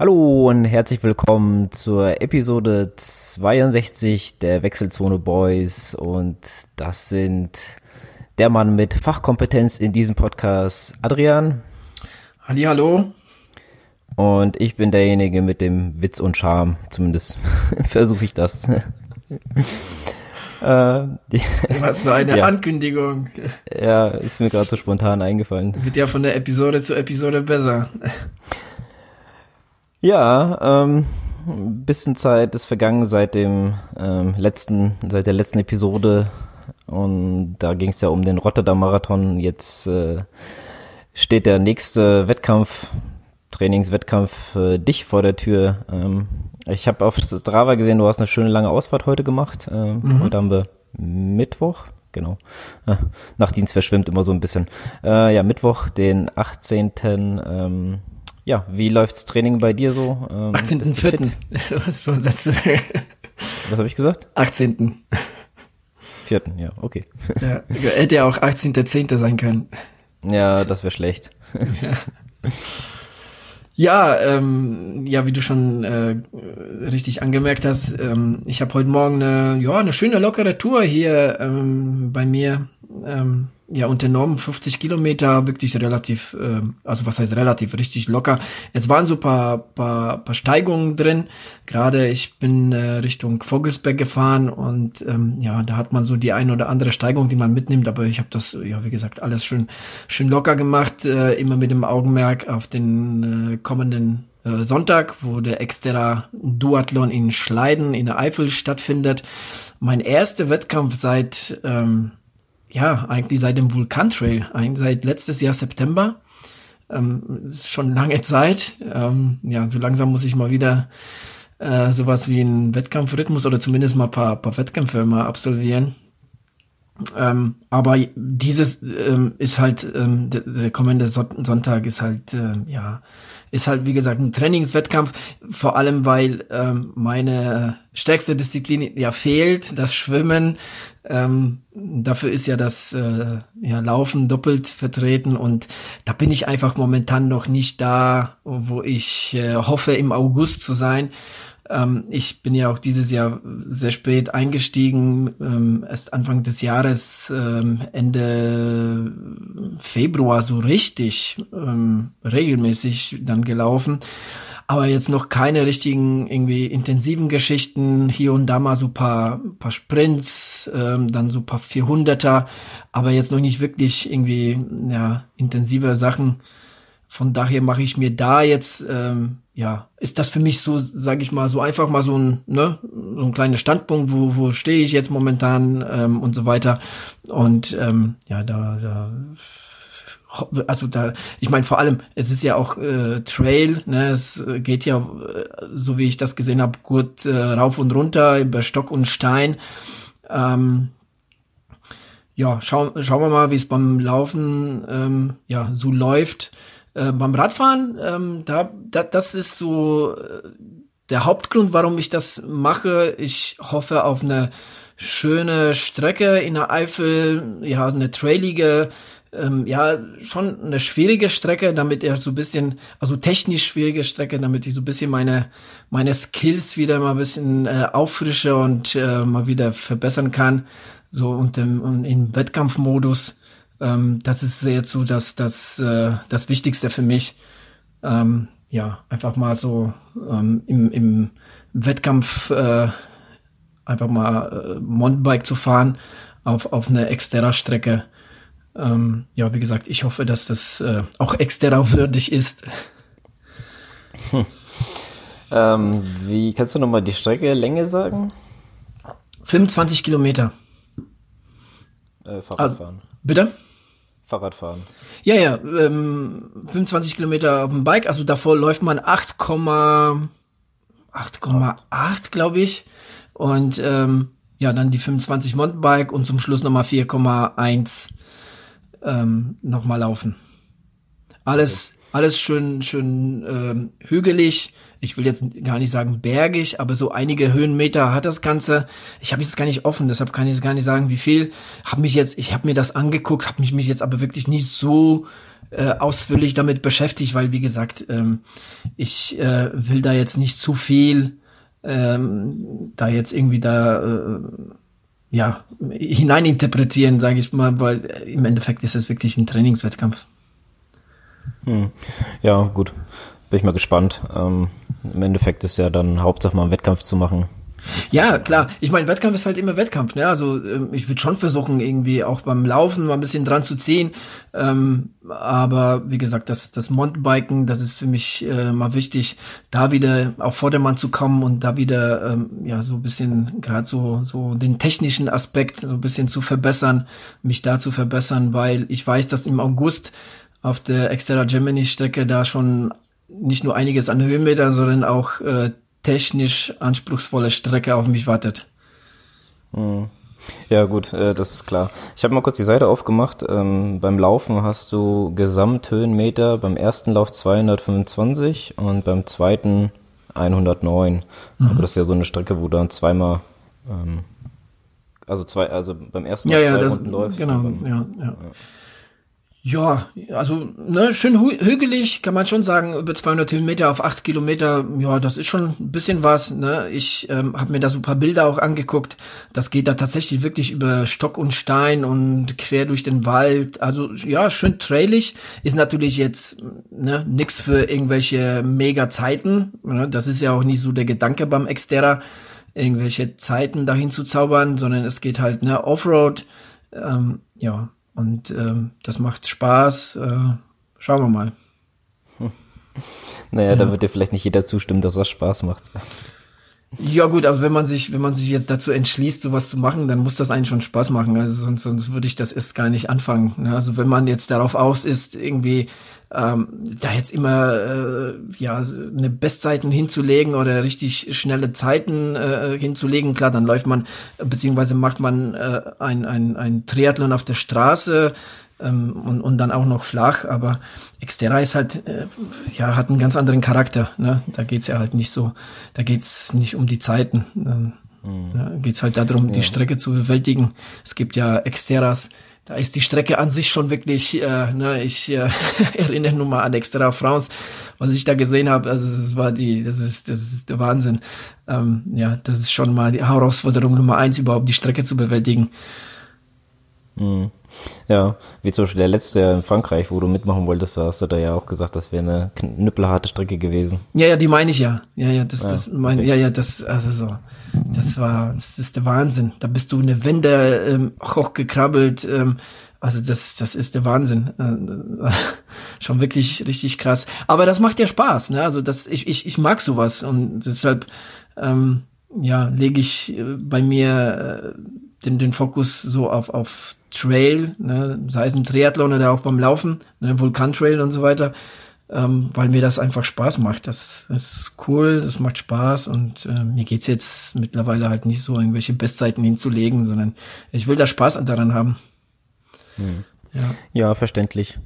Hallo und herzlich willkommen zur Episode 62 der Wechselzone Boys und das sind der Mann mit Fachkompetenz in diesem Podcast, Adrian. Halli, hallo. Und ich bin derjenige mit dem Witz und Charme, zumindest versuche ich das. äh, die, Was für eine ja. Ankündigung. Ja, ist mir gerade so spontan eingefallen. Wird ja von der Episode zu Episode besser. Ja, ähm, ein bisschen Zeit ist vergangen seit dem ähm, letzten, seit der letzten Episode und da ging es ja um den Rotterdam Marathon. Jetzt äh, steht der nächste Wettkampf, Trainingswettkampf für dich vor der Tür. Ähm, ich habe auf Strava gesehen, du hast eine schöne lange Ausfahrt heute gemacht. Ähm, mhm. Heute haben wir Mittwoch, genau. Äh, Nachtdienst verschwimmt immer so ein bisschen. Äh, ja, Mittwoch, den 18. Ähm, ja, wie läuft's Training bei dir so? Ähm, 18.04. Was habe ich gesagt? 18. Vierten, ja, okay. Ja, hätte ja auch 18.10. sein können. Ja, das wäre schlecht. Ja. Ja, ähm, ja, wie du schon äh, richtig angemerkt hast, ähm, ich habe heute Morgen eine, ja, eine schöne lockere Tour hier ähm, bei mir ähm, ja unternommen, 50 Kilometer, wirklich relativ, äh, also was heißt relativ, richtig locker. Es waren so paar, paar, paar Steigungen drin. Gerade ich bin äh, Richtung Vogelsberg gefahren und ähm, ja, da hat man so die ein oder andere Steigung, die man mitnimmt, aber ich habe das, ja, wie gesagt, alles schön, schön locker gemacht, äh, immer mit dem Augenmerk auf den äh, kommenden äh, Sonntag, wo der Exterra Duathlon in Schleiden in der Eifel stattfindet. Mein erster Wettkampf seit ähm, ja, eigentlich seit dem Vulkantrail, seit letztes Jahr September. Ähm, ist schon lange Zeit. Ähm, ja, so langsam muss ich mal wieder äh, sowas wie einen Wettkampfrhythmus oder zumindest mal ein paar, paar Wettkämpfe mal absolvieren. Ähm, aber dieses ähm, ist halt, ähm, der, der kommende Sonntag ist halt, äh, ja, ist halt, wie gesagt, ein Trainingswettkampf, vor allem, weil ähm, meine stärkste Disziplin ja fehlt, das Schwimmen. Ähm, dafür ist ja das äh, ja, Laufen doppelt vertreten und da bin ich einfach momentan noch nicht da, wo ich äh, hoffe, im August zu sein. Ähm, ich bin ja auch dieses Jahr sehr spät eingestiegen, ähm, erst Anfang des Jahres, ähm, Ende Februar so richtig ähm, regelmäßig dann gelaufen. Aber jetzt noch keine richtigen irgendwie intensiven Geschichten. Hier und da mal so paar, paar Sprints, ähm, dann so paar 400er, aber jetzt noch nicht wirklich irgendwie ja intensive Sachen. Von daher mache ich mir da jetzt ähm, ja, ist das für mich so, sage ich mal, so einfach mal so ein, ne, so ein kleiner Standpunkt, wo, wo stehe ich jetzt momentan ähm, und so weiter. Und ähm, ja, da, da also da, ich meine vor allem, es ist ja auch äh, Trail, ne, es geht ja, äh, so wie ich das gesehen habe, gut äh, rauf und runter über Stock und Stein. Ähm, ja, schau, schauen wir mal, wie es beim Laufen ähm, ja so läuft. Äh, beim Radfahren, ähm, da, da, das ist so äh, der Hauptgrund, warum ich das mache. Ich hoffe auf eine schöne Strecke in der Eifel, ja, eine trailige, ähm, ja, schon eine schwierige Strecke, damit er so ein bisschen, also technisch schwierige Strecke, damit ich so ein bisschen meine, meine Skills wieder mal ein bisschen äh, auffrische und äh, mal wieder verbessern kann. So und im, und im Wettkampfmodus. Ähm, das ist jetzt so das, das, äh, das Wichtigste für mich. Ähm, ja, einfach mal so ähm, im, im Wettkampf äh, einfach mal äh, Mountainbike zu fahren auf, auf eine Exterra-Strecke. Ähm, ja, wie gesagt, ich hoffe, dass das äh, auch Exterra würdig ist. Hm. Ähm, wie kannst du nochmal die Strecke Länge sagen? 25 Kilometer. Äh, Fahrradfahren. Also, bitte? Fahrradfahren. Ja, ja, ähm, 25 Kilometer auf dem Bike, also davor läuft man 8,8, 8,8 glaube ich. Und ähm, ja, dann die 25 Mountainbike und zum Schluss nochmal 4,1 ähm, nochmal laufen. Alles, okay. alles schön, schön ähm, hügelig ich will jetzt gar nicht sagen bergig, aber so einige Höhenmeter hat das Ganze. Ich habe jetzt gar nicht offen, deshalb kann ich gar nicht sagen, wie viel. Hab mich jetzt, ich habe mir das angeguckt, habe mich, mich jetzt aber wirklich nicht so äh, ausführlich damit beschäftigt, weil wie gesagt, ähm, ich äh, will da jetzt nicht zu viel ähm, da jetzt irgendwie da äh, ja hineininterpretieren, sage ich mal, weil im Endeffekt ist es wirklich ein Trainingswettkampf. Hm. Ja, gut. Bin ich mal gespannt. Ähm, Im Endeffekt ist ja dann Hauptsache mal einen Wettkampf zu machen. Ja, klar. Ich meine, Wettkampf ist halt immer Wettkampf. Ne? Also ähm, ich würde schon versuchen, irgendwie auch beim Laufen mal ein bisschen dran zu ziehen. Ähm, aber wie gesagt, das, das Mountainbiken, das ist für mich äh, mal wichtig, da wieder auf Vordermann zu kommen und da wieder ähm, ja so ein bisschen gerade so so den technischen Aspekt so ein bisschen zu verbessern, mich da zu verbessern, weil ich weiß, dass im August auf der Exterra Germany Strecke da schon nicht nur einiges an Höhenmetern, sondern auch äh, technisch anspruchsvolle Strecke auf mich wartet. Hm. Ja gut, äh, das ist klar. Ich habe mal kurz die Seite aufgemacht. Ähm, beim Laufen hast du Gesamthöhenmeter beim ersten Lauf 225 und beim zweiten 109. Mhm. Aber das ist ja so eine Strecke, wo du dann zweimal, ähm, also zwei, also beim ersten Mal ja, zwei ja, Runden läufst. Genau, beim, ja, ja. ja. Ja, also ne, schön hügelig, kann man schon sagen, über 200 Höhenmeter auf 8 Kilometer, ja, das ist schon ein bisschen was. Ne? Ich ähm, habe mir da so ein paar Bilder auch angeguckt. Das geht da tatsächlich wirklich über Stock und Stein und quer durch den Wald. Also ja, schön trailig. Ist natürlich jetzt ne, nix für irgendwelche Mega-Zeiten. Ne? Das ist ja auch nicht so der Gedanke beim Exterra, irgendwelche Zeiten dahin zu zaubern, sondern es geht halt ne, Offroad. Ähm, ja, und ähm, das macht Spaß. Äh, schauen wir mal. Naja, ja. da wird dir vielleicht nicht jeder zustimmen, dass das Spaß macht. Ja gut, aber wenn man sich, wenn man sich jetzt dazu entschließt, sowas zu machen, dann muss das eigentlich schon Spaß machen. Also sonst, sonst würde ich das erst gar nicht anfangen. Ne? Also wenn man jetzt darauf aus ist, irgendwie ähm, da jetzt immer äh, ja eine Bestzeiten hinzulegen oder richtig schnelle Zeiten äh, hinzulegen, klar, dann läuft man beziehungsweise macht man äh, ein, ein, ein Triathlon auf der Straße ähm, und, und dann auch noch flach, aber Xterra ist halt, äh, ja, hat einen ganz anderen Charakter. Ne? Da geht's ja halt nicht so, da geht's nicht um die Zeiten. Ähm, mhm. ja, geht's halt darum, ja. die Strecke zu bewältigen. Es gibt ja Xterras, da ist die Strecke an sich schon wirklich, äh, ne, ich äh, erinnere nur mal an Extra France, was ich da gesehen habe, also das war die, das ist, das ist der Wahnsinn. Ähm, ja, das ist schon mal die Herausforderung Nummer eins, überhaupt die Strecke zu bewältigen. Mhm. Ja, wie zum Beispiel der letzte in Frankreich, wo du mitmachen wolltest, da hast du da ja auch gesagt, das wäre eine knüppelharte Strecke gewesen. Ja, ja, die meine ich ja. Ja, ja, das, ja, das mein, okay. ja, ja, das, also so. Das war, das ist der Wahnsinn. Da bist du eine Wende ähm, hochgekrabbelt. Ähm, also das, das ist der Wahnsinn. Äh, schon wirklich richtig krass. Aber das macht ja Spaß, ne? Also das, ich, ich, ich mag sowas und deshalb, ähm, ja, lege ich äh, bei mir äh, den, den Fokus so auf, auf Trail, ne, sei es im Triathlon oder auch beim Laufen, ne, Vulkantrail und so weiter, ähm, weil mir das einfach Spaß macht. Das ist cool, das macht Spaß und äh, mir geht's jetzt mittlerweile halt nicht so, irgendwelche Bestzeiten hinzulegen, sondern ich will da Spaß daran haben. Hm. Ja. ja, verständlich.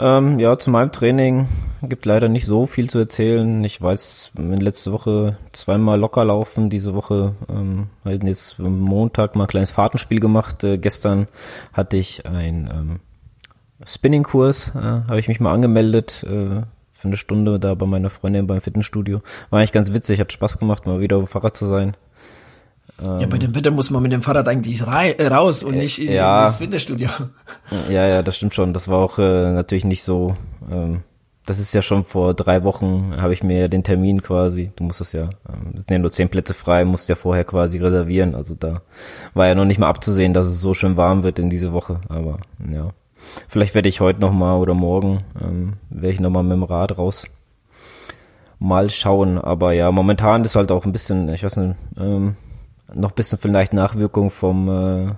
Ähm, ja, zu meinem Training gibt leider nicht so viel zu erzählen. Ich weiß, letzte Woche zweimal locker laufen, diese Woche ähm, halt jetzt Montag mal ein kleines Fahrtenspiel gemacht. Äh, gestern hatte ich ein ähm, Spinning-Kurs, äh, habe ich mich mal angemeldet äh, für eine Stunde da bei meiner Freundin beim Fitnessstudio. War eigentlich ganz witzig, hat Spaß gemacht, mal wieder auf dem Fahrrad zu sein. Ja, bei dem Wetter muss man mit dem Fahrrad eigentlich äh, raus und nicht in, ja, ins Fitnessstudio. Ja, ja, das stimmt schon. Das war auch äh, natürlich nicht so. Ähm, das ist ja schon vor drei Wochen, habe ich mir den Termin quasi, du musst es ja, ähm, es sind ja nur zehn Plätze frei, musst ja vorher quasi reservieren. Also da war ja noch nicht mal abzusehen, dass es so schön warm wird in diese Woche. Aber ja, vielleicht werde ich heute noch mal oder morgen ähm, werde ich noch mal mit dem Rad raus. Mal schauen. Aber ja, momentan ist halt auch ein bisschen, ich weiß nicht. Ähm, noch bisschen vielleicht Nachwirkung vom, äh,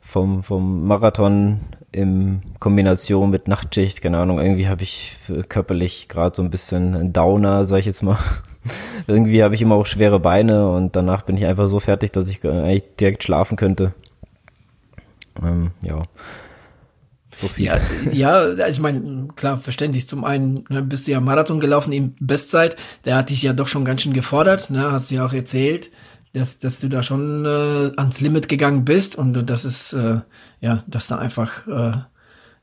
vom, vom Marathon in Kombination mit Nachtschicht, keine Ahnung, irgendwie habe ich körperlich gerade so ein bisschen ein Downer, sag ich jetzt mal. irgendwie habe ich immer auch schwere Beine und danach bin ich einfach so fertig, dass ich eigentlich direkt schlafen könnte. Ähm, ja. So viel. Ja, ja ich meine, klar, verständlich. Zum einen ne, bist du ja Marathon gelaufen in Bestzeit, der hat dich ja doch schon ganz schön gefordert, ne, hast du ja auch erzählt dass, dass du da schon äh, ans Limit gegangen bist und das ist äh, ja, dass da einfach äh,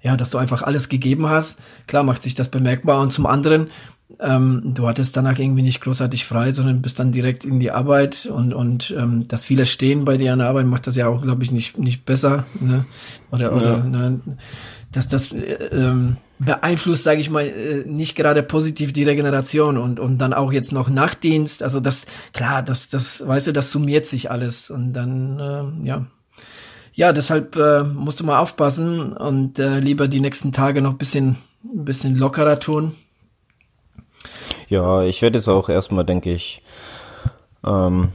ja, dass du einfach alles gegeben hast. Klar macht sich das bemerkbar und zum anderen, ähm, du hattest danach irgendwie nicht großartig frei, sondern bist dann direkt in die Arbeit und und ähm, dass viele stehen bei dir an der Arbeit macht das ja auch, glaube ich, nicht nicht besser, ne? Oder oder ja. ne? dass das äh, ähm, beeinflusst, sage ich mal, äh, nicht gerade positiv die Regeneration und und dann auch jetzt noch Nachtdienst, also das klar, das das weißt du, das summiert sich alles und dann äh, ja ja, deshalb äh, musst du mal aufpassen und äh, lieber die nächsten Tage noch bisschen bisschen lockerer tun ja, ich werde jetzt auch erstmal, denke ich, ähm,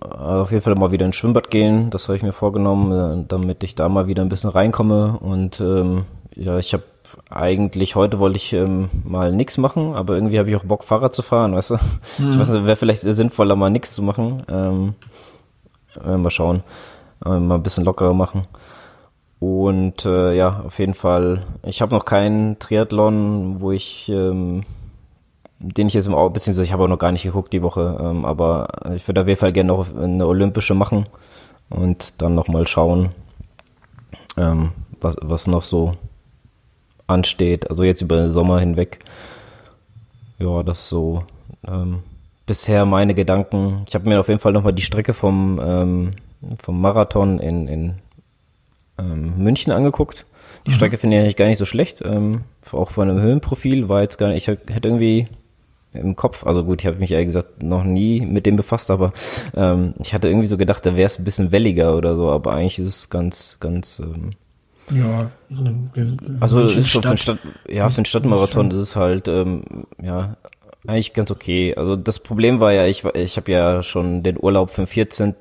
auf jeden Fall mal wieder ins Schwimmbad gehen. Das habe ich mir vorgenommen, äh, damit ich da mal wieder ein bisschen reinkomme. Und ähm, ja, ich habe eigentlich heute wollte ich ähm, mal nix machen, aber irgendwie habe ich auch Bock Fahrrad zu fahren, weißt du? Hm. Ich weiß nicht, wäre vielleicht sinnvoller mal nix zu machen. Ähm, äh, mal schauen, äh, mal ein bisschen lockerer machen. Und äh, ja, auf jeden Fall. Ich habe noch keinen Triathlon, wo ich ähm, den ich jetzt im Auge, beziehungsweise ich habe auch noch gar nicht geguckt die Woche, ähm, aber ich würde auf jeden Fall gerne noch eine olympische machen und dann nochmal schauen, ähm, was, was noch so ansteht. Also jetzt über den Sommer hinweg. Ja, das so ähm, bisher meine Gedanken. Ich habe mir auf jeden Fall nochmal die Strecke vom, ähm, vom Marathon in, in ähm, München angeguckt. Die mhm. Strecke finde ich eigentlich gar nicht so schlecht. Ähm, auch von einem Höhenprofil war jetzt gar nicht, ich hätte irgendwie im Kopf. Also gut, ich habe mich ehrlich gesagt noch nie mit dem befasst, aber ähm, ich hatte irgendwie so gedacht, da wäre es ein bisschen welliger oder so, aber eigentlich ist es ganz, ganz ähm, ja, also ist schon für ein Stadt, ja, für einen Stadtmarathon ist es halt, ähm, ja, eigentlich ganz okay. Also das Problem war ja, ich, ich habe ja schon den Urlaub vom 14.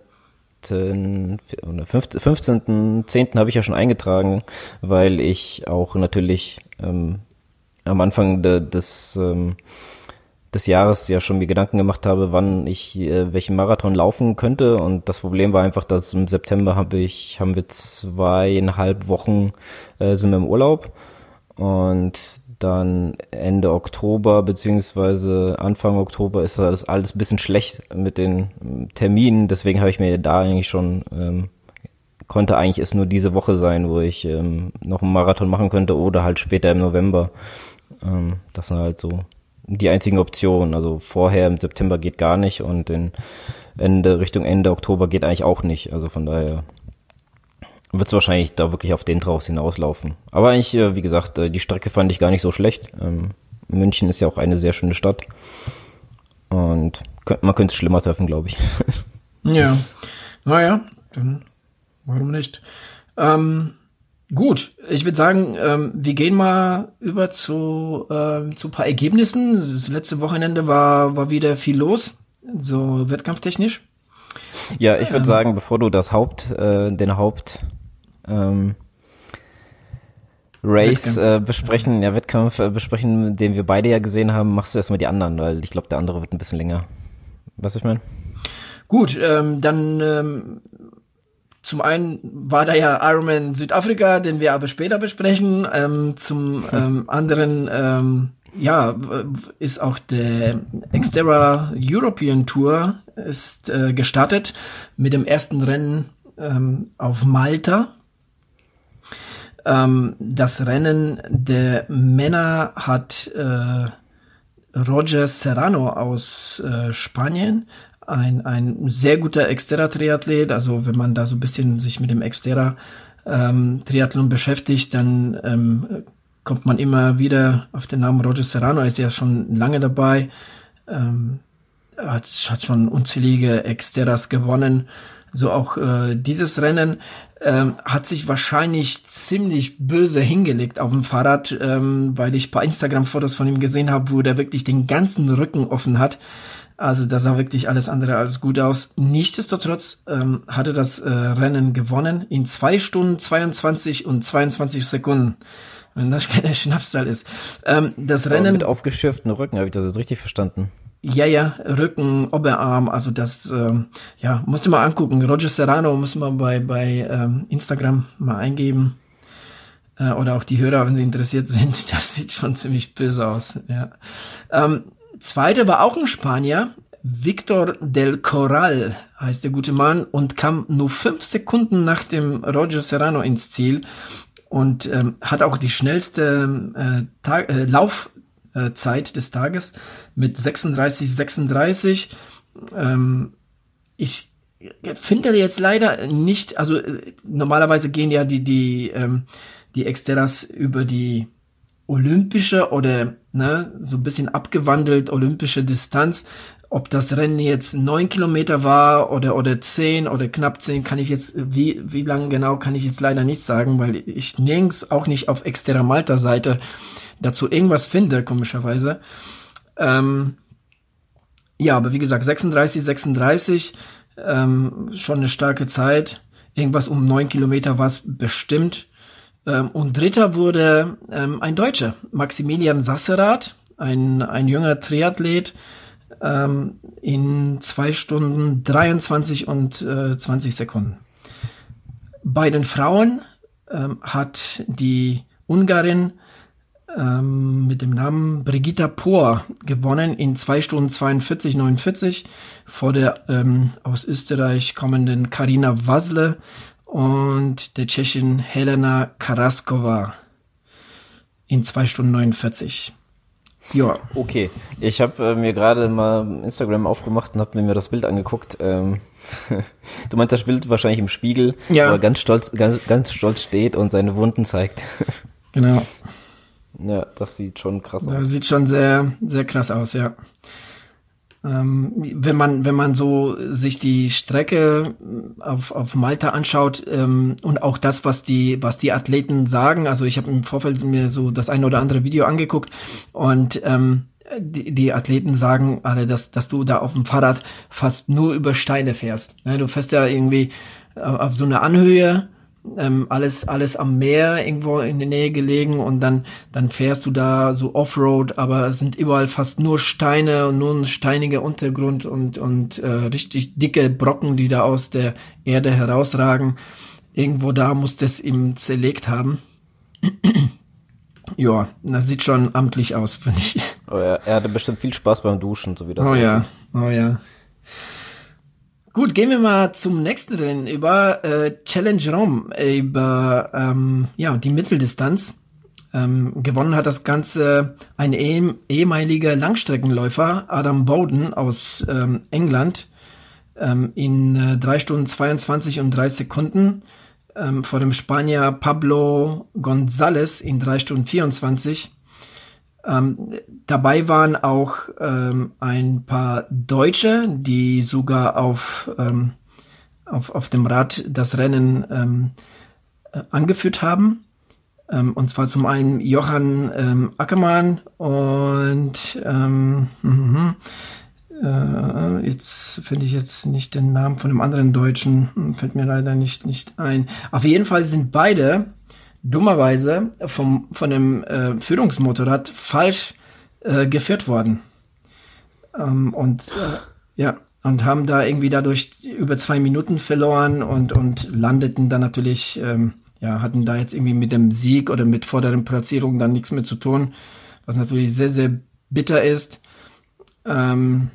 oder 15. 15. 10. habe ich ja schon eingetragen, weil ich auch natürlich ähm, am Anfang de, des ähm, des Jahres ja schon mir Gedanken gemacht habe, wann ich äh, welchen Marathon laufen könnte. Und das Problem war einfach, dass im September habe ich, haben wir zweieinhalb Wochen äh, sind wir im Urlaub. Und dann Ende Oktober beziehungsweise Anfang Oktober ist das alles ein bisschen schlecht mit den ähm, Terminen. Deswegen habe ich mir da eigentlich schon ähm, konnte eigentlich es nur diese Woche sein, wo ich ähm, noch einen Marathon machen könnte oder halt später im November. Ähm, das sind halt so die einzigen Optionen. Also vorher im September geht gar nicht und in Ende, Richtung Ende Oktober geht eigentlich auch nicht. Also von daher wird es wahrscheinlich da wirklich auf den draus hinauslaufen. Aber eigentlich, äh, wie gesagt, äh, die Strecke fand ich gar nicht so schlecht. Ähm, München ist ja auch eine sehr schöne Stadt. Und man könnte es schlimmer treffen, glaube ich. Ja. Naja, dann warum nicht? Ähm, Gut, ich würde sagen, ähm, wir gehen mal über zu, ähm, zu paar Ergebnissen. Das letzte Wochenende war, war wieder viel los, so wettkampftechnisch. Ja, ich würde ähm, sagen, bevor du das Haupt, äh, den Haupt ähm, Race äh, besprechen, ja, Wettkampf äh, besprechen, den wir beide ja gesehen haben, machst du erstmal die anderen, weil ich glaube, der andere wird ein bisschen länger. Was ich meine? Gut, ähm, dann ähm, zum einen war da ja Ironman Südafrika, den wir aber später besprechen. Ähm, zum ähm, anderen, ähm, ja, ist auch der Xterra European Tour ist äh, gestartet mit dem ersten Rennen ähm, auf Malta. Ähm, das Rennen der Männer hat äh, Roger Serrano aus äh, Spanien ein, ein sehr guter Exterra-Triathlet. Also wenn man da so ein bisschen sich mit dem Exterra-Triathlon ähm, beschäftigt, dann ähm, kommt man immer wieder auf den Namen Roger Serrano. Er ist ja schon lange dabei. Ähm, hat, hat schon unzählige Exterras gewonnen. So auch äh, dieses Rennen ähm, hat sich wahrscheinlich ziemlich böse hingelegt auf dem Fahrrad, ähm, weil ich paar Instagram-Fotos von ihm gesehen habe, wo der wirklich den ganzen Rücken offen hat. Also da sah wirklich alles andere als gut aus. Nichtsdestotrotz ähm, hatte das äh, Rennen gewonnen in zwei Stunden 22 und 22 Sekunden. Wenn das keine Schnapszahl ist. Ähm, das Rennen. Aber mit aufgeschürften Rücken, habe ich das jetzt richtig verstanden? Ja, ja, Rücken, Oberarm, also das, ähm, ja, musst du mal angucken. Roger Serrano muss man bei, bei ähm, Instagram mal eingeben. Äh, oder auch die Hörer, wenn sie interessiert sind. Das sieht schon ziemlich böse aus, ja. Ähm, zweite war auch ein Spanier, Victor del Corral heißt der gute Mann und kam nur fünf Sekunden nach dem Roger Serrano ins Ziel. und ähm, hat auch die schnellste äh, Tag, äh, Laufzeit des Tages mit 36, 36. Ähm, ich finde jetzt leider nicht, also äh, normalerweise gehen ja die, die, ähm, die Exteras über die olympische oder ne, so ein bisschen abgewandelt olympische Distanz. Ob das Rennen jetzt neun Kilometer war oder oder zehn oder knapp zehn, kann ich jetzt wie wie lang genau kann ich jetzt leider nicht sagen, weil ich nirgends auch nicht auf Exterra Malta Seite dazu irgendwas finde komischerweise. Ähm, ja, aber wie gesagt 36 36 ähm, schon eine starke Zeit. Irgendwas um neun Kilometer war es bestimmt. Ähm, und dritter wurde ähm, ein Deutscher, Maximilian Sasserath, ein, ein junger Triathlet, ähm, in zwei Stunden 23 und äh, 20 Sekunden. Bei den Frauen hat die Ungarin mit dem Namen Brigitta Pohr gewonnen in zwei Stunden 42, 49 vor der ähm, aus Österreich kommenden Karina Wasle und der Tschechin Helena Karaskova in zwei Stunden 49. Ja. Okay, ich habe äh, mir gerade mal Instagram aufgemacht und habe mir das Bild angeguckt. Ähm, du meinst das Bild wahrscheinlich im Spiegel, ja. wo er ganz stolz, ganz, ganz stolz steht und seine Wunden zeigt. genau. Ja, das sieht schon krass aus. Das sieht schon sehr, sehr krass aus, ja. Ähm, wenn man, wenn man so sich die Strecke auf, auf Malta anschaut ähm, und auch das, was die, was die Athleten sagen, also ich habe im Vorfeld mir so das eine oder andere Video angeguckt und ähm, die, die Athleten sagen alle, dass, dass du da auf dem Fahrrad fast nur über Steine fährst. Ja, du fährst ja irgendwie auf so eine Anhöhe ähm, alles alles am Meer irgendwo in der Nähe gelegen und dann dann fährst du da so Offroad, aber es sind überall fast nur Steine und nur ein steiniger Untergrund und und äh, richtig dicke Brocken, die da aus der Erde herausragen. Irgendwo da muss das ihm zerlegt haben. ja, das sieht schon amtlich aus, finde ich. Oh ja, er hatte bestimmt viel Spaß beim Duschen, so wie das Oh aussieht. ja, oh ja. Gut, gehen wir mal zum nächsten Rennen über äh, Challenge Rome, über ähm, ja, die Mitteldistanz. Ähm, gewonnen hat das Ganze ein eh ehemaliger Langstreckenläufer, Adam Bowden aus ähm, England, ähm, in äh, drei Stunden 22 und drei Sekunden. Ähm, vor dem Spanier Pablo González in drei Stunden 24 ähm, dabei waren auch ähm, ein paar Deutsche, die sogar auf, ähm, auf, auf dem Rad das Rennen ähm, äh, angeführt haben. Ähm, und zwar zum einen Johann ähm, Ackermann und äh, jetzt finde ich jetzt nicht den Namen von dem anderen Deutschen, fällt mir leider nicht, nicht ein. Auf jeden Fall sind beide dummerweise vom, von dem äh, Führungsmotorrad falsch äh, geführt worden. Ähm, und äh, ja, und haben da irgendwie dadurch über zwei Minuten verloren und, und landeten dann natürlich, ähm, ja, hatten da jetzt irgendwie mit dem Sieg oder mit vorderen Platzierungen dann nichts mehr zu tun, was natürlich sehr, sehr bitter ist. Ähm,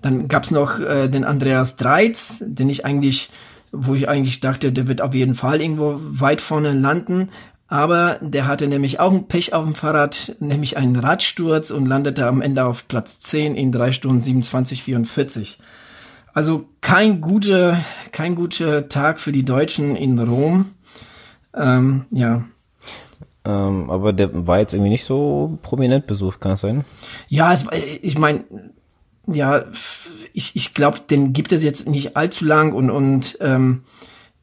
dann gab's noch äh, den Andreas Dreiz, den ich eigentlich wo ich eigentlich dachte, der wird auf jeden Fall irgendwo weit vorne landen. Aber der hatte nämlich auch ein Pech auf dem Fahrrad, nämlich einen Radsturz und landete am Ende auf Platz 10 in 3 Stunden 27, 44. Also kein guter, kein guter Tag für die Deutschen in Rom. Ähm, ja. Ähm, aber der war jetzt irgendwie nicht so prominent besucht, kann das sein? Ja, es, ich meine, ja, ich, ich glaube, den gibt es jetzt nicht allzu lang und, und ähm,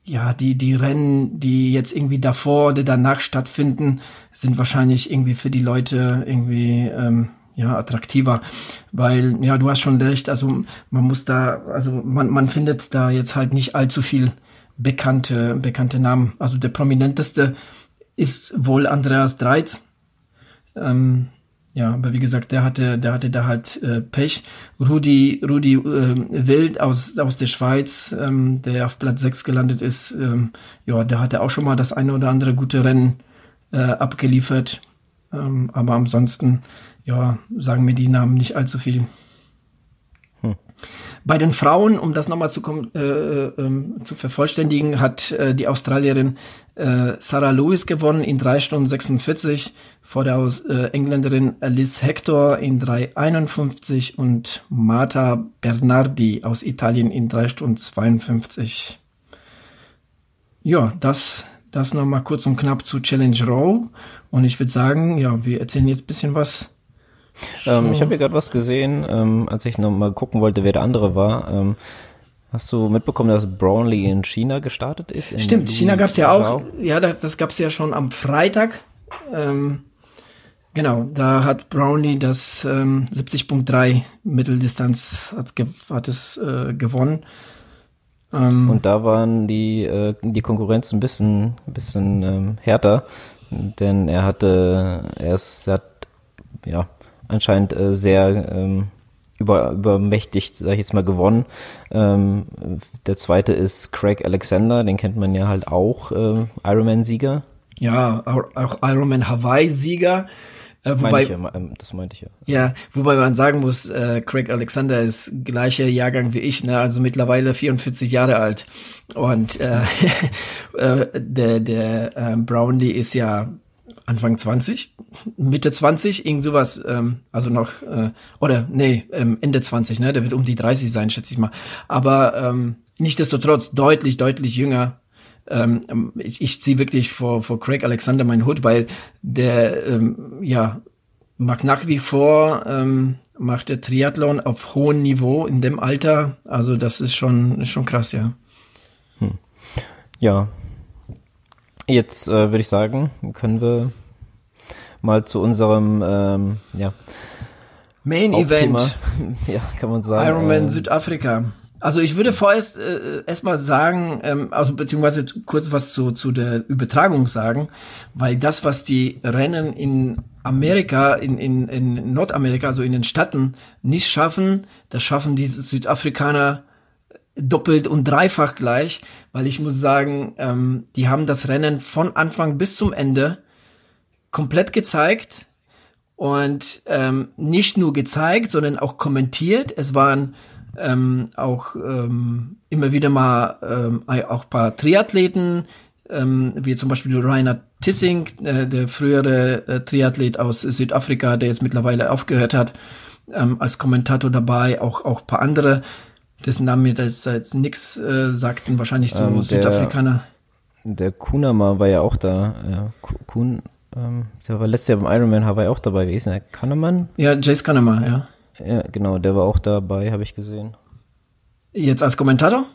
ja, die, die Rennen, die jetzt irgendwie davor oder danach stattfinden, sind wahrscheinlich irgendwie für die Leute irgendwie ähm, ja, attraktiver. Weil, ja, du hast schon recht, also man muss da, also man, man findet da jetzt halt nicht allzu viel bekannte, bekannte Namen. Also der prominenteste ist wohl Andreas Dreiz. Ähm, ja, aber wie gesagt, der hatte, der hatte da halt äh, Pech. Rudi, Rudi äh, Wild aus, aus der Schweiz, ähm, der auf Platz 6 gelandet ist, ähm, ja, der hatte auch schon mal das eine oder andere gute Rennen äh, abgeliefert. Ähm, aber ansonsten, ja, sagen mir die Namen nicht allzu viel. Hm. bei den Frauen, um das nochmal zu, äh, äh, zu vervollständigen, hat äh, die Australierin äh, Sarah Lewis gewonnen in drei Stunden 46 vor der äh, Engländerin Liz Hector in 3,51 und Marta Bernardi aus Italien in drei Stunden 52. Ja, das, das nochmal kurz und knapp zu Challenge Row. Und ich würde sagen, ja, wir erzählen jetzt bisschen was. Ähm, ich habe hier gerade was gesehen, ähm, als ich nochmal gucken wollte, wer der andere war. Ähm, Hast du mitbekommen, dass Brownlee in China gestartet ist? Stimmt, China gab's ja auch. Ja, das, das gab's ja schon am Freitag. Ähm, genau, da hat Brownlee das ähm, 70.3 Mitteldistanz hat, hat es äh, gewonnen. Ähm, Und da waren die äh, die Konkurrenz ein bisschen ein bisschen ähm, härter, denn er hatte er, ist, er hat ja anscheinend äh, sehr ähm, über, übermächtig, sag ich jetzt mal, gewonnen. Ähm, der zweite ist Craig Alexander, den kennt man ja halt auch, äh, Ironman-Sieger. Ja, auch, auch Ironman Hawaii-Sieger. Äh, wobei, ja, ähm, das meinte ich ja. Ja, wobei man sagen muss, äh, Craig Alexander ist gleicher Jahrgang wie ich, ne? also mittlerweile 44 Jahre alt. Und äh, äh, der, der äh, Brownlee ist ja Anfang 20, Mitte 20, irgend sowas, ähm, also noch, äh, oder nee, ähm, Ende 20, ne, der wird um die 30 sein, schätze ich mal. Aber ähm, nichtdestotrotz deutlich, deutlich jünger. Ähm, ich ich ziehe wirklich vor, vor Craig Alexander meinen Hut, weil der, ähm, ja, macht nach wie vor, ähm, macht der Triathlon auf hohem Niveau in dem Alter. Also das ist schon, ist schon krass, ja. Hm. Ja, Jetzt äh, würde ich sagen, können wir mal zu unserem ähm, ja, Main Event. ja, kann man sagen. Ironman äh, Südafrika. Also ich würde vorerst äh, erstmal sagen, ähm, also beziehungsweise kurz was zu, zu der Übertragung sagen, weil das, was die Rennen in Amerika, in, in, in Nordamerika, also in den Staaten nicht schaffen, das schaffen diese Südafrikaner doppelt und dreifach gleich, weil ich muss sagen, ähm, die haben das Rennen von Anfang bis zum Ende komplett gezeigt und ähm, nicht nur gezeigt, sondern auch kommentiert. Es waren ähm, auch ähm, immer wieder mal ähm, auch paar Triathleten, ähm, wie zum Beispiel Rainer Tissing, äh, der frühere äh, Triathlet aus Südafrika, der jetzt mittlerweile aufgehört hat, ähm, als Kommentator dabei, auch auch paar andere dessen Namen mir das jetzt nix äh, sagten, wahrscheinlich so ähm, Südafrikaner. Der Kunama war ja auch da. Ja, Kun, ähm, der war letztes Jahr beim Ironman Hawaii auch dabei. Wie ist der? Kahneman? Ja, Jace Kahneman, ja. Ja, genau, der war auch dabei, habe ich gesehen. Jetzt als Kommentator?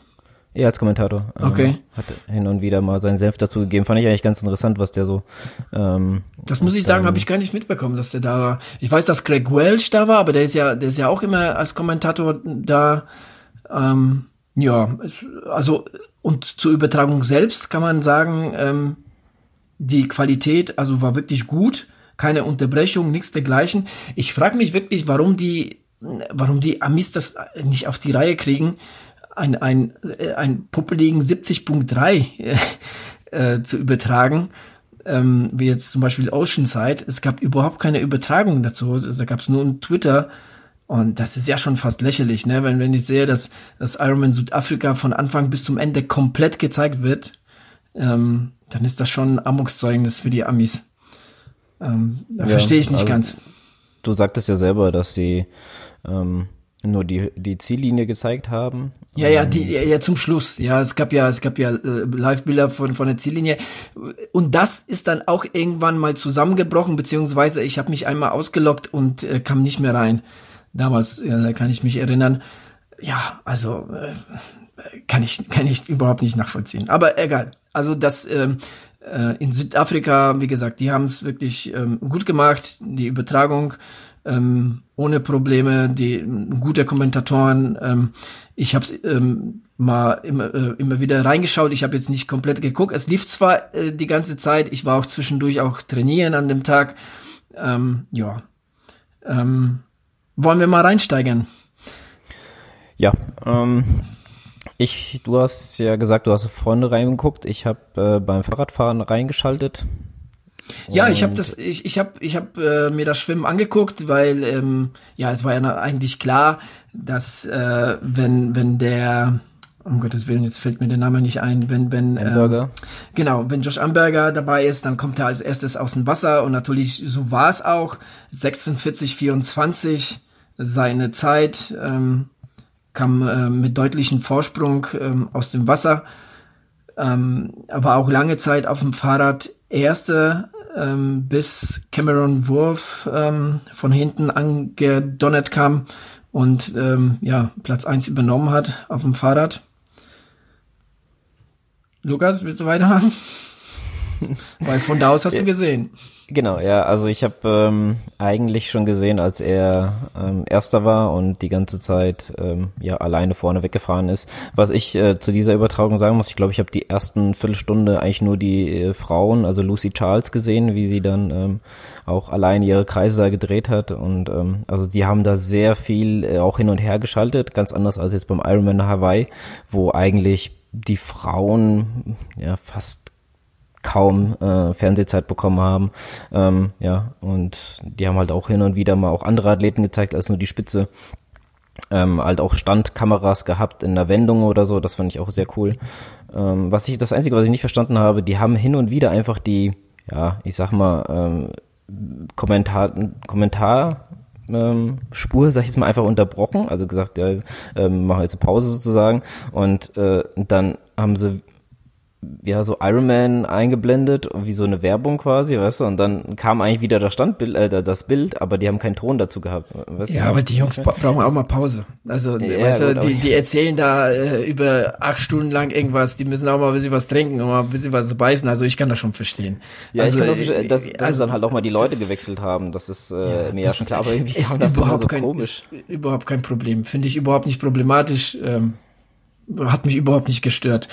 Ja, als Kommentator. Ähm, okay. Hat hin und wieder mal seinen Senf dazu gegeben. Fand ich eigentlich ganz interessant, was der so. Ähm, das muss ich sagen, habe ich gar nicht mitbekommen, dass der da war. Ich weiß, dass Greg Welch da war, aber der ist ja, der ist ja auch immer als Kommentator da. Ähm, ja, also und zur Übertragung selbst kann man sagen, ähm, die Qualität also war wirklich gut, keine Unterbrechung, nichts dergleichen. Ich frage mich wirklich, warum die, warum die Amis das nicht auf die Reihe kriegen, ein ein ein puppeligen 70.3 äh, zu übertragen. Ähm, wie jetzt zum Beispiel Oceanside. Es gab überhaupt keine Übertragung dazu. Da gab es nur ein Twitter und das ist ja schon fast lächerlich, ne? Wenn, wenn ich sehe, dass das Ironman Südafrika von Anfang bis zum Ende komplett gezeigt wird, ähm, dann ist das schon ein Armutszeugnis für die Amis. Ähm, ja, verstehe ich nicht also, ganz. Du sagtest ja selber, dass sie ähm, nur die, die Ziellinie gezeigt haben. Ja, ja, die, ja, ja, zum Schluss. Ja, es gab ja, es gab ja äh, Live-Bilder von, von der Ziellinie. Und das ist dann auch irgendwann mal zusammengebrochen, beziehungsweise ich habe mich einmal ausgelockt und äh, kam nicht mehr rein damals äh, kann ich mich erinnern. Ja, also äh, kann ich kann ich überhaupt nicht nachvollziehen. Aber egal. Also das ähm, äh, in Südafrika, wie gesagt, die haben es wirklich ähm, gut gemacht. Die Übertragung ähm, ohne Probleme, die gute Kommentatoren. Ähm, ich habe ähm, mal immer, äh, immer wieder reingeschaut. Ich habe jetzt nicht komplett geguckt. Es lief zwar äh, die ganze Zeit. Ich war auch zwischendurch auch trainieren an dem Tag. Ähm, ja. Ähm, wollen wir mal reinsteigern? Ja, ähm, ich, du hast ja gesagt, du hast Freunde reingeguckt. Ich habe äh, beim Fahrradfahren reingeschaltet. Ja, ich habe das, ich, ich habe, ich habe äh, mir das Schwimmen angeguckt, weil ähm, ja, es war ja eigentlich klar, dass äh, wenn wenn der um Gottes Willen, jetzt fällt mir der Name nicht ein, wenn, wenn, ähm, genau, wenn Josh Amberger dabei ist, dann kommt er als erstes aus dem Wasser und natürlich, so war es auch, 46, 24, seine Zeit, ähm, kam äh, mit deutlichem Vorsprung ähm, aus dem Wasser, ähm, aber auch lange Zeit auf dem Fahrrad Erste, ähm, bis Cameron Wurf ähm, von hinten angedonnert kam und ähm, ja, Platz eins übernommen hat auf dem Fahrrad. Lukas, willst du weitermachen? Weil von da aus hast du gesehen. Genau, ja, also ich habe ähm, eigentlich schon gesehen, als er ähm, Erster war und die ganze Zeit ähm, ja alleine vorne weggefahren ist. Was ich äh, zu dieser Übertragung sagen muss, ich glaube, ich habe die ersten Viertelstunde eigentlich nur die äh, Frauen, also Lucy Charles gesehen, wie sie dann ähm, auch alleine ihre Kreise da gedreht hat und ähm, also die haben da sehr viel äh, auch hin und her geschaltet, ganz anders als jetzt beim Ironman Hawaii, wo eigentlich die Frauen ja fast kaum äh, Fernsehzeit bekommen haben. Ähm, ja, und die haben halt auch hin und wieder mal auch andere Athleten gezeigt als nur die Spitze. Ähm, halt auch Standkameras gehabt in der Wendung oder so, das fand ich auch sehr cool. Ähm, was ich, das Einzige, was ich nicht verstanden habe, die haben hin und wieder einfach die, ja, ich sag mal, ähm, Kommentar, Kommentar ähm, Spur, sag ich jetzt mal, einfach unterbrochen. Also gesagt, ja, ähm, machen jetzt eine Pause sozusagen. Und äh, dann haben sie ja, so Iron Man eingeblendet, wie so eine Werbung quasi, weißt du, und dann kam eigentlich wieder das Standbild, äh, das Bild, aber die haben keinen Ton dazu gehabt. Weißt ja, du? aber die Jungs brauchen auch mal Pause. Also, ja, weißt du, die, die erzählen da äh, über acht Stunden lang irgendwas, die müssen auch mal ein bisschen was trinken und mal ein bisschen was beißen, also ich kann das schon verstehen. Ja, also, ich kann auch verstehen, dass, dass also, dann halt auch mal die Leute gewechselt haben, das ist äh, ja, mir ja schon klar, aber irgendwie kam das überhaupt so kein, komisch. überhaupt kein Problem, finde ich überhaupt nicht problematisch, ähm, hat mich überhaupt nicht gestört.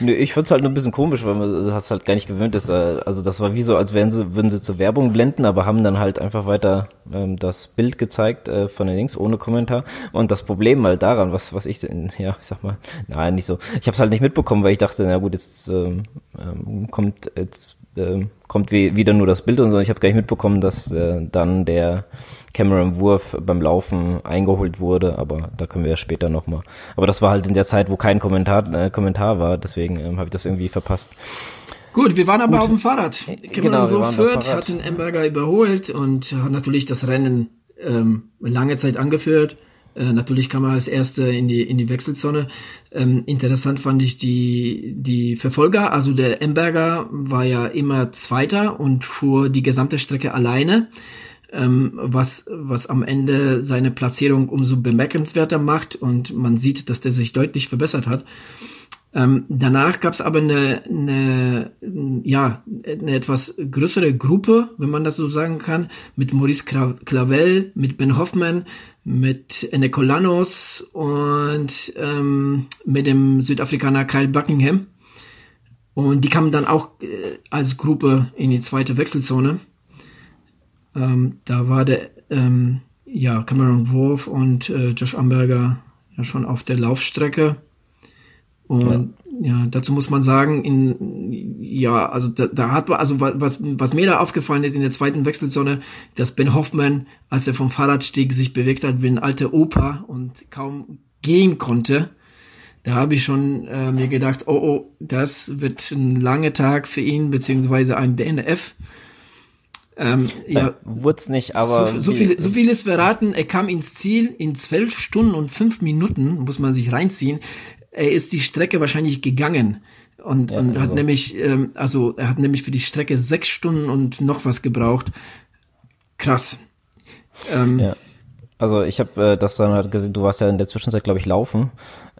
Nö, ich find's halt nur ein bisschen komisch, weil man das halt gar nicht gewöhnt ist. Äh, also das war wie so, als wären sie, würden sie zur Werbung blenden, aber haben dann halt einfach weiter ähm, das Bild gezeigt äh, von den Links ohne Kommentar. Und das Problem halt daran, was was ich, ja, ich sag mal, nein, nicht so. Ich habe es halt nicht mitbekommen, weil ich dachte, na gut, jetzt ähm, ähm, kommt jetzt äh, kommt wie, wieder nur das Bild und so. Ich habe gar nicht mitbekommen, dass äh, dann der Cameron Wurf beim Laufen eingeholt wurde, aber da können wir ja später nochmal. Aber das war halt in der Zeit, wo kein Kommentar, äh, Kommentar war, deswegen ähm, habe ich das irgendwie verpasst. Gut, wir waren aber Gut. auf dem Fahrrad. Äh, Cameron genau, Wurf Fürth hat den Emberger überholt und hat natürlich das Rennen ähm, lange Zeit angeführt. Äh, natürlich kam er als Erster in die, in die Wechselzone. Ähm, interessant fand ich die, die Verfolger. Also der Emberger war ja immer Zweiter und fuhr die gesamte Strecke alleine, ähm, was, was am Ende seine Platzierung umso bemerkenswerter macht und man sieht, dass der sich deutlich verbessert hat. Ähm, danach gab es aber eine, eine, ja, eine etwas größere Gruppe, wenn man das so sagen kann, mit Maurice Clavel, mit Ben Hoffman, mit Enekolanos und ähm, mit dem Südafrikaner Kyle Buckingham. Und die kamen dann auch äh, als Gruppe in die zweite Wechselzone. Ähm, da war der ähm, ja, Cameron Wolf und äh, Josh Amberger ja schon auf der Laufstrecke. Und ja. dazu muss man sagen, in, ja, also da, da hat man, also was, was mir da aufgefallen ist in der zweiten Wechselzone, dass Ben Hoffman, als er vom Fahrrad stieg, sich bewegt hat wie ein alter Opa und kaum gehen konnte. Da habe ich schon äh, mir gedacht, oh, oh, das wird ein langer Tag für ihn, beziehungsweise ein DNF. Ähm, ja, wurde nicht, aber so, so, viel, so viel ist verraten. Er kam ins Ziel in zwölf Stunden und fünf Minuten, muss man sich reinziehen er ist die Strecke wahrscheinlich gegangen und, ja, und also. hat nämlich, ähm, also er hat nämlich für die Strecke sechs Stunden und noch was gebraucht. Krass. Ähm, ja. Also ich habe äh, das dann halt gesehen, du warst ja in der Zwischenzeit, glaube ich, laufen.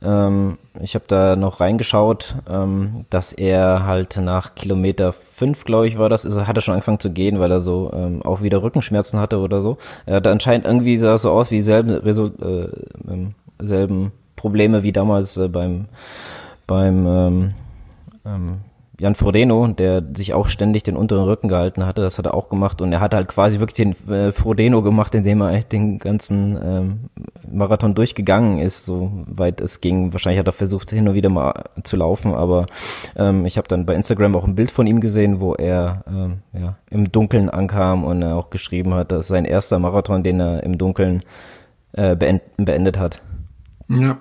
Ähm, ich habe da noch reingeschaut, ähm, dass er halt nach Kilometer fünf, glaube ich, war das, also hat er schon angefangen zu gehen, weil er so ähm, auch wieder Rückenschmerzen hatte oder so. Er hat anscheinend irgendwie sah es so aus wie selben, Result, äh, ähm, selben Probleme wie damals äh, beim beim ähm, ähm, Jan Frodeno, der sich auch ständig den unteren Rücken gehalten hatte, das hat er auch gemacht und er hat halt quasi wirklich den äh, Frodeno gemacht, indem er eigentlich den ganzen ähm, Marathon durchgegangen ist, so weit es ging. Wahrscheinlich hat er versucht, hin und wieder mal zu laufen, aber ähm, ich habe dann bei Instagram auch ein Bild von ihm gesehen, wo er ähm, ja, im Dunkeln ankam und er auch geschrieben hat, dass sein erster Marathon, den er im Dunkeln äh, beend beendet hat. Ja.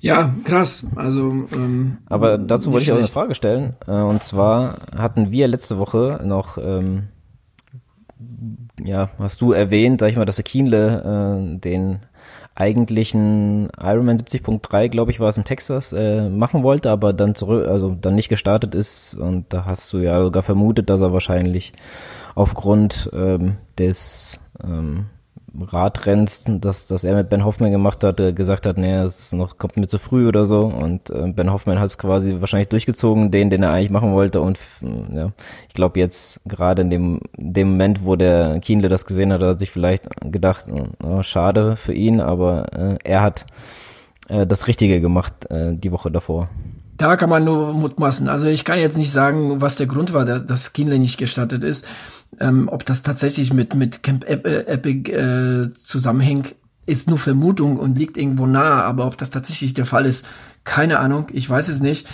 Ja, krass. Also, ähm, aber dazu wollte ich auch eine Frage stellen. Äh, und zwar hatten wir letzte Woche noch, ähm, ja, hast du erwähnt, sag ich mal, dass der Kienle äh, den eigentlichen Ironman 70.3, glaube ich, war es in Texas, äh, machen wollte, aber dann zurück, also dann nicht gestartet ist. Und da hast du ja sogar vermutet, dass er wahrscheinlich aufgrund ähm, des ähm, Radrenns, das, das er mit Ben Hoffman gemacht hatte, gesagt hat, nee, es noch, kommt mir zu früh oder so. Und äh, Ben Hoffman hat es quasi wahrscheinlich durchgezogen, den, den er eigentlich machen wollte. Und ja, ich glaube jetzt gerade in dem, dem Moment, wo der Kienle das gesehen hat, hat er sich vielleicht gedacht, oh, schade für ihn, aber äh, er hat äh, das Richtige gemacht äh, die Woche davor. Da kann man nur mutmaßen. Also ich kann jetzt nicht sagen, was der Grund war, dass Kienle nicht gestattet ist. Ähm, ob das tatsächlich mit, mit Camp Epic äh, zusammenhängt, ist nur Vermutung und liegt irgendwo nahe. Aber ob das tatsächlich der Fall ist, keine Ahnung. Ich weiß es nicht.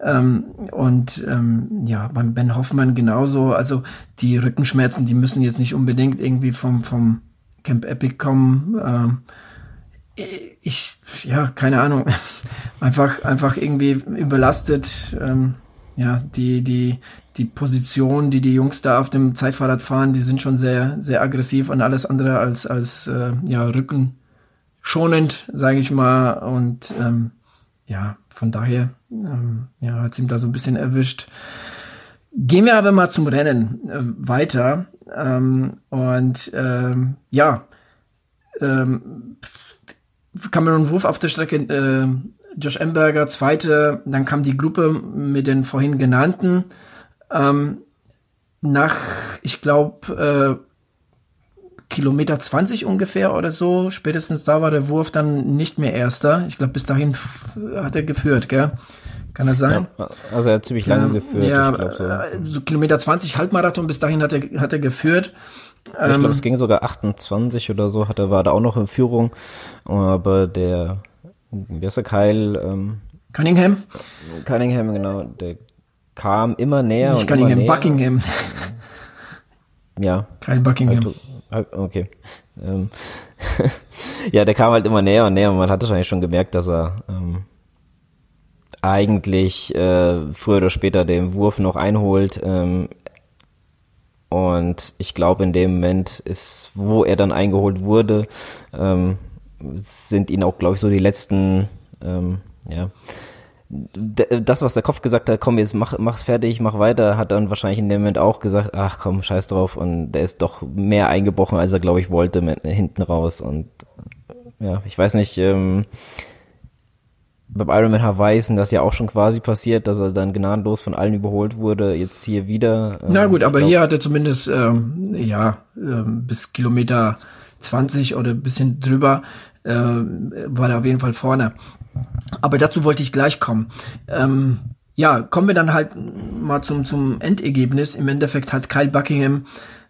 Ähm, und ähm, ja, beim Ben Hoffmann genauso. Also die Rückenschmerzen, die müssen jetzt nicht unbedingt irgendwie vom, vom Camp Epic kommen. Ähm, ich, ja, keine Ahnung. Einfach, einfach irgendwie überlastet. Ähm, ja, die, die, die Position, die die Jungs da auf dem Zeitfahrrad fahren, die sind schon sehr, sehr aggressiv und alles andere als, als äh, ja, Rücken schonend, sage ich mal. Und ähm, ja, von daher ähm, ja, hat es ihm da so ein bisschen erwischt. Gehen wir aber mal zum Rennen äh, weiter. Ähm, und ähm, ja, ähm, Cameron Wolf auf der Strecke äh, Josh Emberger, zweite, dann kam die Gruppe mit den vorhin genannten. Ähm, nach, ich glaube, äh, Kilometer 20 ungefähr oder so, spätestens da war der Wurf dann nicht mehr erster. Ich glaube, bis dahin hat er geführt, gell? Kann das sein? Ja, also er hat ziemlich lange ähm, geführt. Ja, ich glaub so. Äh, so Kilometer 20 Halbmarathon, bis dahin hat er, hat er geführt. Ich glaube, ähm, es ging sogar 28 oder so, hat er, war da auch noch in Führung. Aber der wie heißt der Kyle? Ähm, Cunningham? Cunningham, genau. Der kam immer näher. Nicht Cunningham, näher. Buckingham. ja. Kyle Buckingham. Halt, okay. Ähm, ja, der kam halt immer näher und näher und man hat wahrscheinlich schon gemerkt, dass er ähm, eigentlich äh, früher oder später den Wurf noch einholt. Ähm, und ich glaube, in dem Moment ist, wo er dann eingeholt wurde, ähm, sind ihn auch, glaube ich, so die letzten, ähm, ja, das, was der Kopf gesagt hat, komm, jetzt mach, mach's fertig, mach weiter, hat dann wahrscheinlich in dem Moment auch gesagt, ach komm, scheiß drauf. Und der ist doch mehr eingebrochen, als er, glaube ich, wollte, mit, hinten raus. Und ja, ich weiß nicht, ähm, beim Ironman Hawaii ist das ja auch schon quasi passiert, dass er dann gnadenlos von allen überholt wurde, jetzt hier wieder. Ähm, Na gut, aber glaub, hier hat er zumindest, ähm, ja, ähm, bis Kilometer 20 oder bisschen drüber äh, war er auf jeden Fall vorne. Aber dazu wollte ich gleich kommen. Ähm, ja, kommen wir dann halt mal zum, zum Endergebnis. Im Endeffekt hat Kyle Buckingham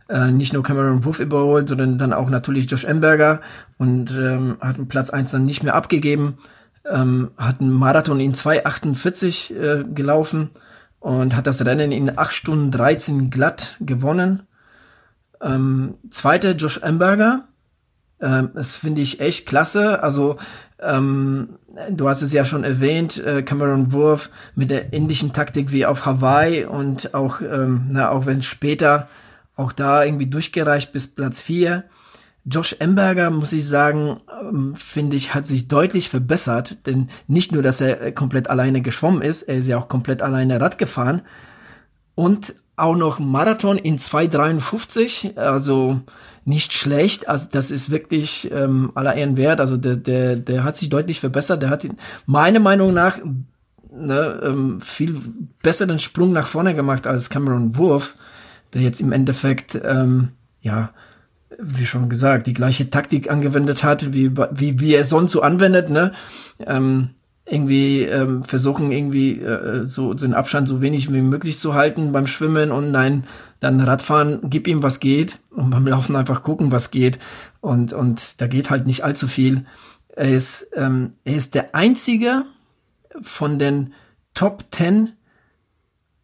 äh, nicht nur Cameron Wolf überholt, sondern dann auch natürlich Josh Emberger und ähm, hat Platz eins dann nicht mehr abgegeben. Ähm, hat einen Marathon in 2,48 äh, gelaufen und hat das Rennen in 8 Stunden 13 glatt gewonnen. Ähm, zweiter Josh Emberger ähm, das finde ich echt klasse. Also ähm, du hast es ja schon erwähnt, äh, Cameron Wurf mit der ähnlichen Taktik wie auf Hawaii und auch, ähm, na, auch wenn später auch da irgendwie durchgereicht bis Platz 4. Josh Emberger, muss ich sagen, ähm, finde ich, hat sich deutlich verbessert, denn nicht nur, dass er komplett alleine geschwommen ist, er ist ja auch komplett alleine Rad gefahren und auch noch Marathon in 2,53, also nicht schlecht. Also das ist wirklich ähm, aller Ehren wert. Also der, der, der hat sich deutlich verbessert. Der hat ihn, meiner Meinung nach ne, ähm, viel besseren Sprung nach vorne gemacht als Cameron Wurf, der jetzt im Endeffekt, ähm, ja, wie schon gesagt, die gleiche Taktik angewendet hat, wie, wie, wie er sonst so anwendet, ne? Ähm, irgendwie ähm, versuchen irgendwie äh, so den Abstand so wenig wie möglich zu halten beim Schwimmen und nein, dann Radfahren, gib ihm was geht und beim Laufen einfach gucken, was geht und und da geht halt nicht allzu viel. Er ist ähm, er ist der einzige von den Top 10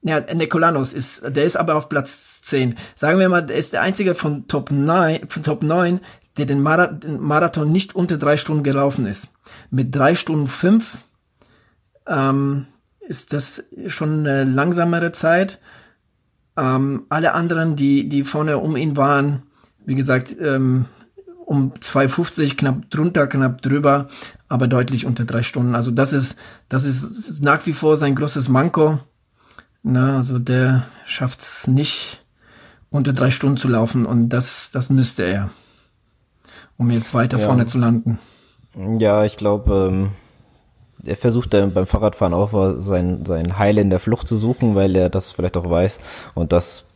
ja, Nikolanos ist, der ist aber auf Platz 10. Sagen wir mal, der ist der einzige von Top 9, von Top 9, der den, Marathon nicht unter drei Stunden gelaufen ist. Mit drei Stunden fünf ähm, ist das schon eine langsamere Zeit. Ähm, alle anderen, die, die vorne um ihn waren, wie gesagt, ähm, um 2,50, knapp drunter, knapp drüber, aber deutlich unter drei Stunden. Also das ist, das ist nach wie vor sein großes Manko. Na, also der schafft es nicht, unter drei Stunden zu laufen und das, das müsste er, um jetzt weiter ja. vorne zu landen. Ja, ich glaube, ähm, er versucht dann beim Fahrradfahren auch sein, sein Heil in der Flucht zu suchen, weil er das vielleicht auch weiß. Und das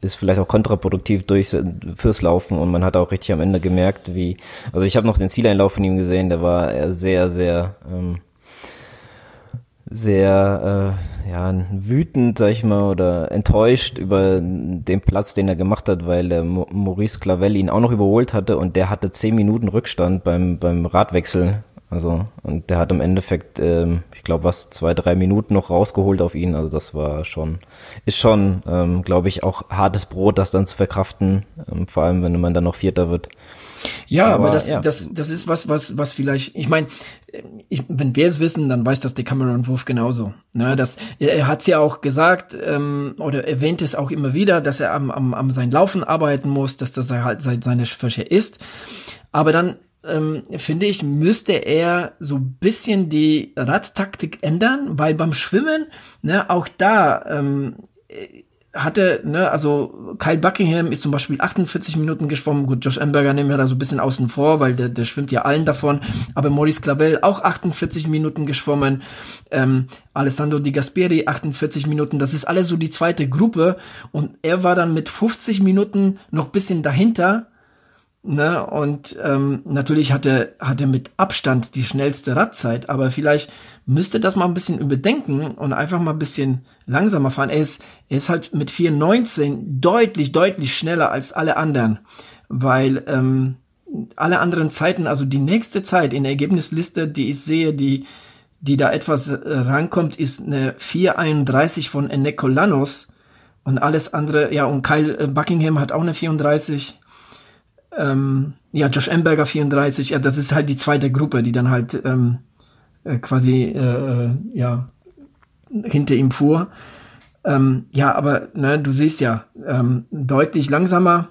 ist vielleicht auch kontraproduktiv durch fürs Laufen. Und man hat auch richtig am Ende gemerkt, wie, also ich habe noch den Zieleinlauf von ihm gesehen, der war sehr, sehr, ähm, sehr äh, ja, wütend, sag ich mal, oder enttäuscht über den Platz, den er gemacht hat, weil der Maurice Clavel ihn auch noch überholt hatte. Und der hatte zehn Minuten Rückstand beim, beim Radwechsel also, und der hat im Endeffekt, ähm, ich glaube, was, zwei, drei Minuten noch rausgeholt auf ihn. Also das war schon, ist schon, ähm, glaube ich, auch hartes Brot, das dann zu verkraften, ähm, vor allem wenn man dann noch Vierter wird. Ja, aber, aber das, ja. das, das ist was, was, was vielleicht, ich meine, ich, wenn wir es wissen, dann weiß das der Cameron Wolf genauso. Ne, das, er hat es ja auch gesagt ähm, oder erwähnt es auch immer wieder, dass er am, am, am sein Laufen arbeiten muss, dass das halt seine Schwäche ist. Aber dann ähm, finde ich, müsste er so bisschen die Radtaktik ändern, weil beim Schwimmen, ne, auch da ähm, hatte, ne, also Kyle Buckingham ist zum Beispiel 48 Minuten geschwommen. Gut, Josh Amberger nehmen wir da so ein bisschen außen vor, weil der, der schwimmt ja allen davon. Aber Maurice Clavel auch 48 Minuten geschwommen. Ähm, Alessandro Di Gasperi 48 Minuten. Das ist alles so die zweite Gruppe. Und er war dann mit 50 Minuten noch bisschen dahinter Ne? Und ähm, natürlich hat er, hat er mit Abstand die schnellste Radzeit, aber vielleicht müsste das mal ein bisschen überdenken und einfach mal ein bisschen langsamer fahren. Er ist, er ist halt mit 4,19 deutlich, deutlich schneller als alle anderen, weil ähm, alle anderen Zeiten, also die nächste Zeit in der Ergebnisliste, die ich sehe, die, die da etwas äh, rankommt, ist eine 4,31 von Eneko Lanos und alles andere, ja, und Kyle äh, Buckingham hat auch eine 34 ähm, ja, Josh Amberger 34, ja, das ist halt die zweite Gruppe, die dann halt ähm, äh, quasi äh, äh, ja hinter ihm fuhr. Ähm, ja, aber ne, du siehst ja, ähm, deutlich langsamer.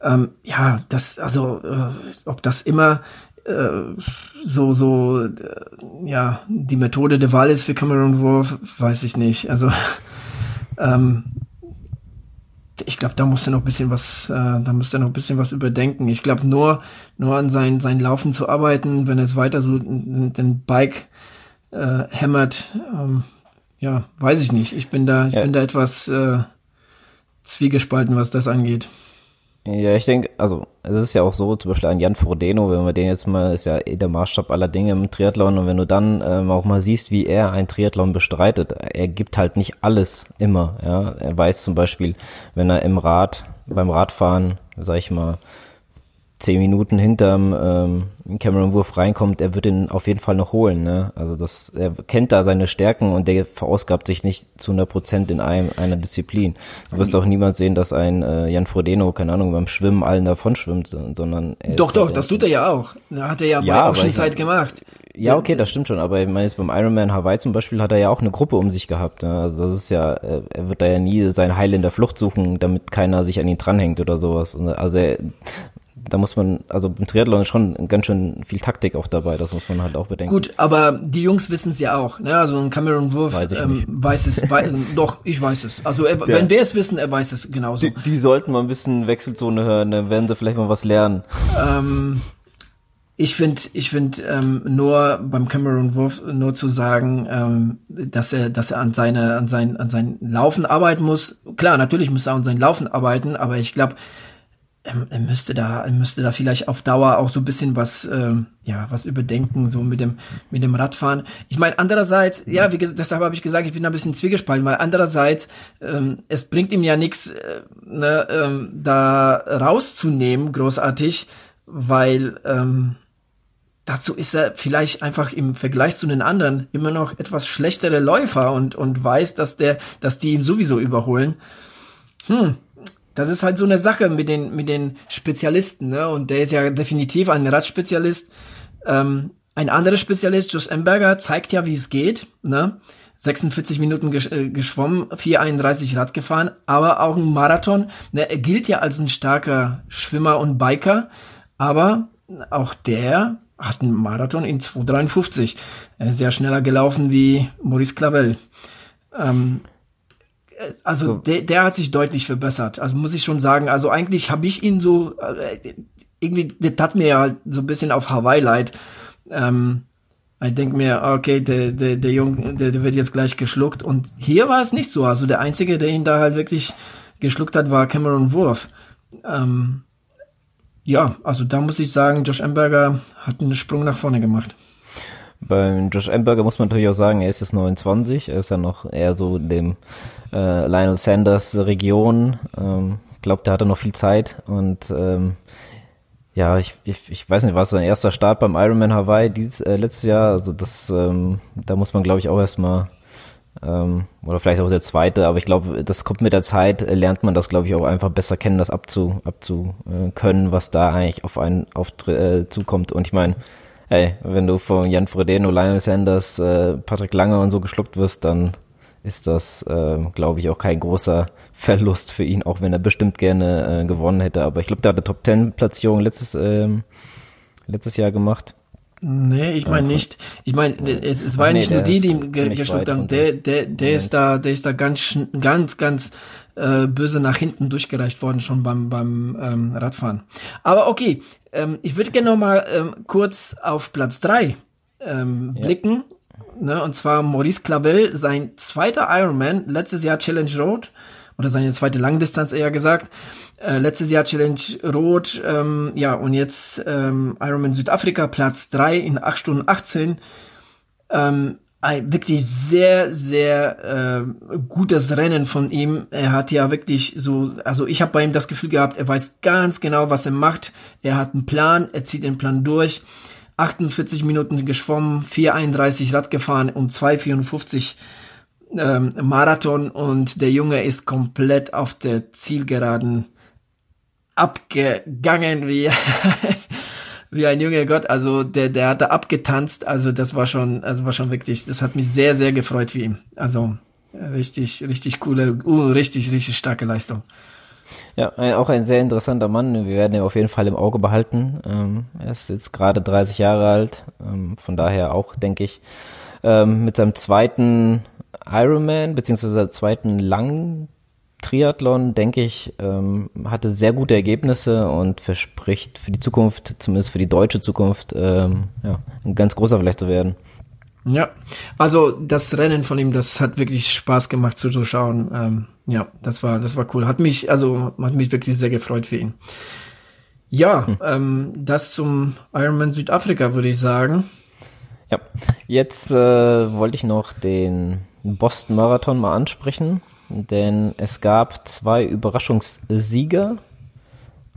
Ähm, ja, das, also, äh, ob das immer äh, so, so, äh, ja, die Methode der Wahl ist für Cameron Wolf, weiß ich nicht. Also, ähm, ich glaube, da musste noch ein bisschen was, äh, da musste noch ein bisschen was überdenken. Ich glaube, nur, nur an sein, sein Laufen zu arbeiten, wenn es weiter so den Bike äh, hämmert, ähm, ja, weiß ich nicht. Ich bin da, ich ja. bin da etwas äh, zwiegespalten, was das angeht. Ja, ich denke, also es ist ja auch so, zum Beispiel ein Jan Frodeno, wenn wir den jetzt mal, ist ja eh der Maßstab aller Dinge im Triathlon und wenn du dann ähm, auch mal siehst, wie er ein Triathlon bestreitet, er gibt halt nicht alles immer, ja. Er weiß zum Beispiel, wenn er im Rad, beim Radfahren, sag ich mal, zehn Minuten hinterm ähm, Cameron Wurf reinkommt, er wird ihn auf jeden Fall noch holen. Ne? Also das, er kennt da seine Stärken und der verausgabt sich nicht zu 100 Prozent in einem, einer Disziplin. Du wirst auch niemand sehen, dass ein äh, Jan Frodeno, keine Ahnung, beim Schwimmen allen davon schwimmt, sondern doch, doch, das tut er ja auch. Da hat er ja, ja bei Oceanside gemacht. Ja, okay, das stimmt schon, aber ich meine, beim Ironman Hawaii zum Beispiel hat er ja auch eine Gruppe um sich gehabt. Ne? Also das ist ja, äh, er wird da ja nie sein Heil in der Flucht suchen, damit keiner sich an ihn dranhängt oder sowas. Also er, da muss man, also im Triathlon ist schon ganz schön viel Taktik auch dabei, das muss man halt auch bedenken. Gut, aber die Jungs wissen es ja auch, ne? Also ein Cameron Wurf weiß, ähm, weiß es, wei doch, ich weiß es. Also er, wenn wir es wissen, er weiß es genauso. Die, die, sollten mal ein bisschen Wechselzone hören, dann werden sie vielleicht mal was lernen. Ähm, ich finde, ich finde ähm, nur beim Cameron Wurf nur zu sagen, ähm, dass er, dass er an seine, an sein, an sein Laufen arbeiten muss. Klar, natürlich muss er an sein Laufen arbeiten, aber ich glaube, er müsste da, er müsste da vielleicht auf Dauer auch so ein bisschen was, ähm, ja, was überdenken, so mit dem, mit dem Radfahren. Ich meine, andererseits, ja, wie gesagt, deshalb habe ich gesagt, ich bin da ein bisschen zwiegespalten, weil andererseits, ähm, es bringt ihm ja nichts, äh, ne, ähm, da rauszunehmen, großartig, weil, ähm, dazu ist er vielleicht einfach im Vergleich zu den anderen immer noch etwas schlechtere Läufer und, und weiß, dass der, dass die ihm sowieso überholen. Hm, das ist halt so eine Sache mit den, mit den Spezialisten, ne? Und der ist ja definitiv ein Radspezialist. Ähm, ein anderer Spezialist, Josh Emberger, zeigt ja, wie es geht, ne? 46 Minuten gesch äh, geschwommen, 4,31 Rad gefahren, aber auch ein Marathon. Ne, er gilt ja als ein starker Schwimmer und Biker, aber auch der hat einen Marathon in 2,53. Er ist sehr schneller gelaufen wie Maurice Clavel. Ähm, also so. der, der hat sich deutlich verbessert. Also muss ich schon sagen. Also eigentlich habe ich ihn so äh, irgendwie, das tat mir ja halt so ein bisschen auf Hawaii leid. Ähm, ich denke mir, okay, der, der, der Junge, der, der wird jetzt gleich geschluckt. Und hier war es nicht so. Also der Einzige, der ihn da halt wirklich geschluckt hat, war Cameron Wurf. Ähm, ja, also da muss ich sagen, Josh Emberger hat einen Sprung nach vorne gemacht. Beim Josh Emberger muss man natürlich auch sagen, er ist jetzt 29, er ist ja noch eher so in dem äh, Lionel Sanders Region. Ähm, glaube, der hatte noch viel Zeit und ähm, ja, ich, ich, ich weiß nicht, war es sein erster Start beim Ironman Hawaii dieses, äh, letztes Jahr? Also das, ähm, da muss man glaube ich auch erstmal ähm, oder vielleicht auch der zweite, aber ich glaube, das kommt mit der Zeit, äh, lernt man das, glaube ich, auch einfach besser kennen, das abzu, abzu äh, können, was da eigentlich auf einen auf, äh, zukommt. Und ich meine, ey, wenn du von Jan Frodeno, Lionel Sanders, äh, Patrick Lange und so geschluckt wirst, dann ist das, äh, glaube ich, auch kein großer Verlust für ihn, auch wenn er bestimmt gerne äh, gewonnen hätte. Aber ich glaube, der hat eine Top Ten Platzierung letztes, äh, letztes Jahr gemacht. Nee, ich meine nicht. Ich meine, es, es war nee, nicht nur die, die ihm ge geschluckt haben. Der, der, der ist da, der ist da ganz, ganz, ganz äh, böse nach hinten durchgereicht worden schon beim beim ähm, Radfahren. Aber okay, ähm, ich würde gerne noch mal ähm, kurz auf Platz drei ähm, ja. blicken. Ne, und zwar Maurice Clavel, sein zweiter Ironman, letztes Jahr Challenge Road oder seine zweite Langdistanz eher gesagt. Äh, letztes Jahr Challenge Rot, ähm, ja, und jetzt ähm, Ironman Südafrika, Platz drei in acht Stunden 18. Ähm, ein wirklich sehr, sehr äh, gutes Rennen von ihm. Er hat ja wirklich so, also ich habe bei ihm das Gefühl gehabt, er weiß ganz genau, was er macht. Er hat einen Plan, er zieht den Plan durch. 48 Minuten geschwommen, 4,31 Rad gefahren und 2,54 ähm, Marathon und der Junge ist komplett auf der Zielgeraden abgegangen wie wie ein junger Gott. Also der der hat da abgetanzt. Also das war schon also war schon wirklich. Das hat mich sehr sehr gefreut für ihn. Also richtig richtig coole, uh, richtig richtig starke Leistung. Ja, auch ein sehr interessanter Mann. Wir werden ihn auf jeden Fall im Auge behalten. Ähm, er ist jetzt gerade 30 Jahre alt. Ähm, von daher auch, denke ich, ähm, mit seinem zweiten Ironman, beziehungsweise zweiten langen Triathlon, denke ich, ähm, hatte sehr gute Ergebnisse und verspricht für die Zukunft, zumindest für die deutsche Zukunft, ähm, ja, ein ganz großer vielleicht zu werden. Ja, also das Rennen von ihm, das hat wirklich Spaß gemacht zuzuschauen. Ähm, ja, das war, das war cool. Hat mich, also hat mich wirklich sehr gefreut für ihn. Ja, hm. ähm, das zum Ironman Südafrika würde ich sagen. Ja, jetzt äh, wollte ich noch den Boston Marathon mal ansprechen, denn es gab zwei Überraschungssieger.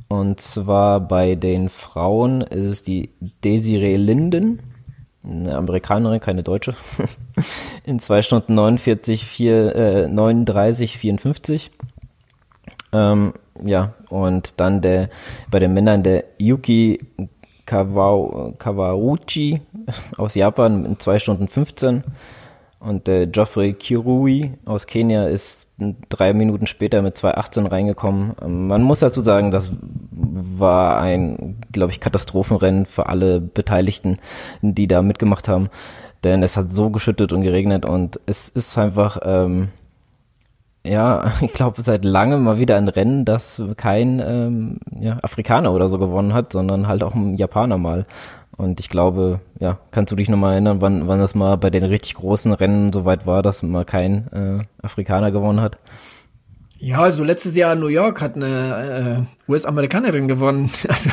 Und zwar bei den Frauen ist es die Desiree Linden, eine Amerikanerin, keine Deutsche, in zwei Stunden 49, 4, äh, 39, 54. Ähm, ja, und dann der bei den Männern der Yuki Kawau, Kawauchi aus Japan in zwei Stunden 15 und der Geoffrey Kirui aus Kenia ist drei Minuten später mit 2.18 reingekommen. Man muss dazu sagen, das war ein, glaube ich, Katastrophenrennen für alle Beteiligten, die da mitgemacht haben. Denn es hat so geschüttet und geregnet und es ist einfach, ähm, ja, ich glaube, seit langem mal wieder ein Rennen, das kein ähm, ja, Afrikaner oder so gewonnen hat, sondern halt auch ein Japaner mal. Und ich glaube, ja, kannst du dich nochmal erinnern, wann, wann das mal bei den richtig großen Rennen so weit war, dass mal kein äh, Afrikaner gewonnen hat? Ja, also letztes Jahr in New York hat eine äh, US-Amerikanerin gewonnen. Also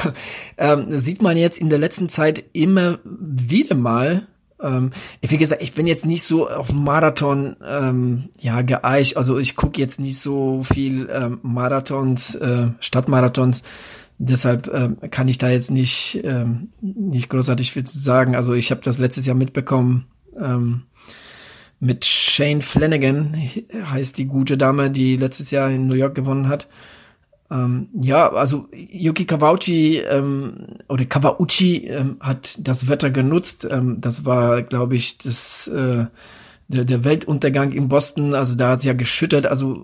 ähm, sieht man jetzt in der letzten Zeit immer wieder mal. Ähm, wie gesagt, ich bin jetzt nicht so auf Marathon ähm, ja geeicht. Also ich gucke jetzt nicht so viel ähm, Marathons, äh, Stadtmarathons. Deshalb ähm, kann ich da jetzt nicht ähm, nicht großartig viel sagen. Also ich habe das letztes Jahr mitbekommen. Ähm, mit Shane Flanagan heißt die gute Dame, die letztes Jahr in New York gewonnen hat. Ähm, ja, also Yuki Kawauchi ähm, oder Kawauchi ähm, hat das Wetter genutzt. Ähm, das war, glaube ich, das äh, der, der Weltuntergang in Boston. Also da hat es ja geschüttet. Also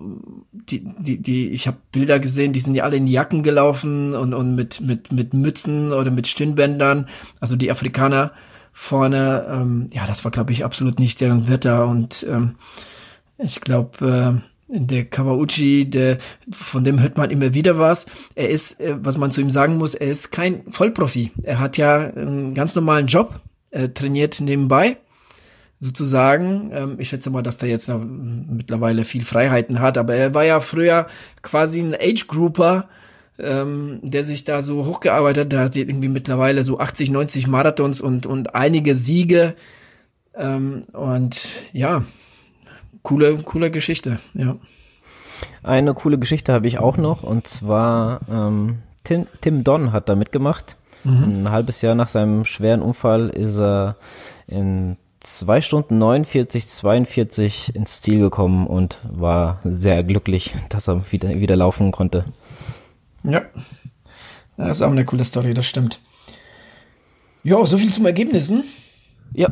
die die die ich habe Bilder gesehen, die sind ja alle in Jacken gelaufen und und mit mit mit Mützen oder mit Stirnbändern. Also die Afrikaner vorne. Ähm, ja, das war, glaube ich, absolut nicht deren Wetter. Und ähm, ich glaube, äh, der Kawauchi, der, von dem hört man immer wieder was. Er ist, äh, was man zu ihm sagen muss, er ist kein Vollprofi. Er hat ja einen ganz normalen Job, er trainiert nebenbei sozusagen. Ähm, ich schätze mal, dass der jetzt mittlerweile viel Freiheiten hat, aber er war ja früher quasi ein Age-Grouper, ähm, der sich da so hochgearbeitet hat. Der hat irgendwie mittlerweile so 80, 90 Marathons und, und einige Siege. Ähm, und ja, coole, coole Geschichte, ja. Eine coole Geschichte habe ich auch noch und zwar ähm, Tim, Tim Don hat da mitgemacht. Mhm. Ein halbes Jahr nach seinem schweren Unfall ist er in zwei Stunden 49, 42 ins Ziel gekommen und war sehr glücklich, dass er wieder, wieder laufen konnte. Ja. Das ist auch eine coole Story, das stimmt. Ja, so viel zum Ergebnissen. Ja.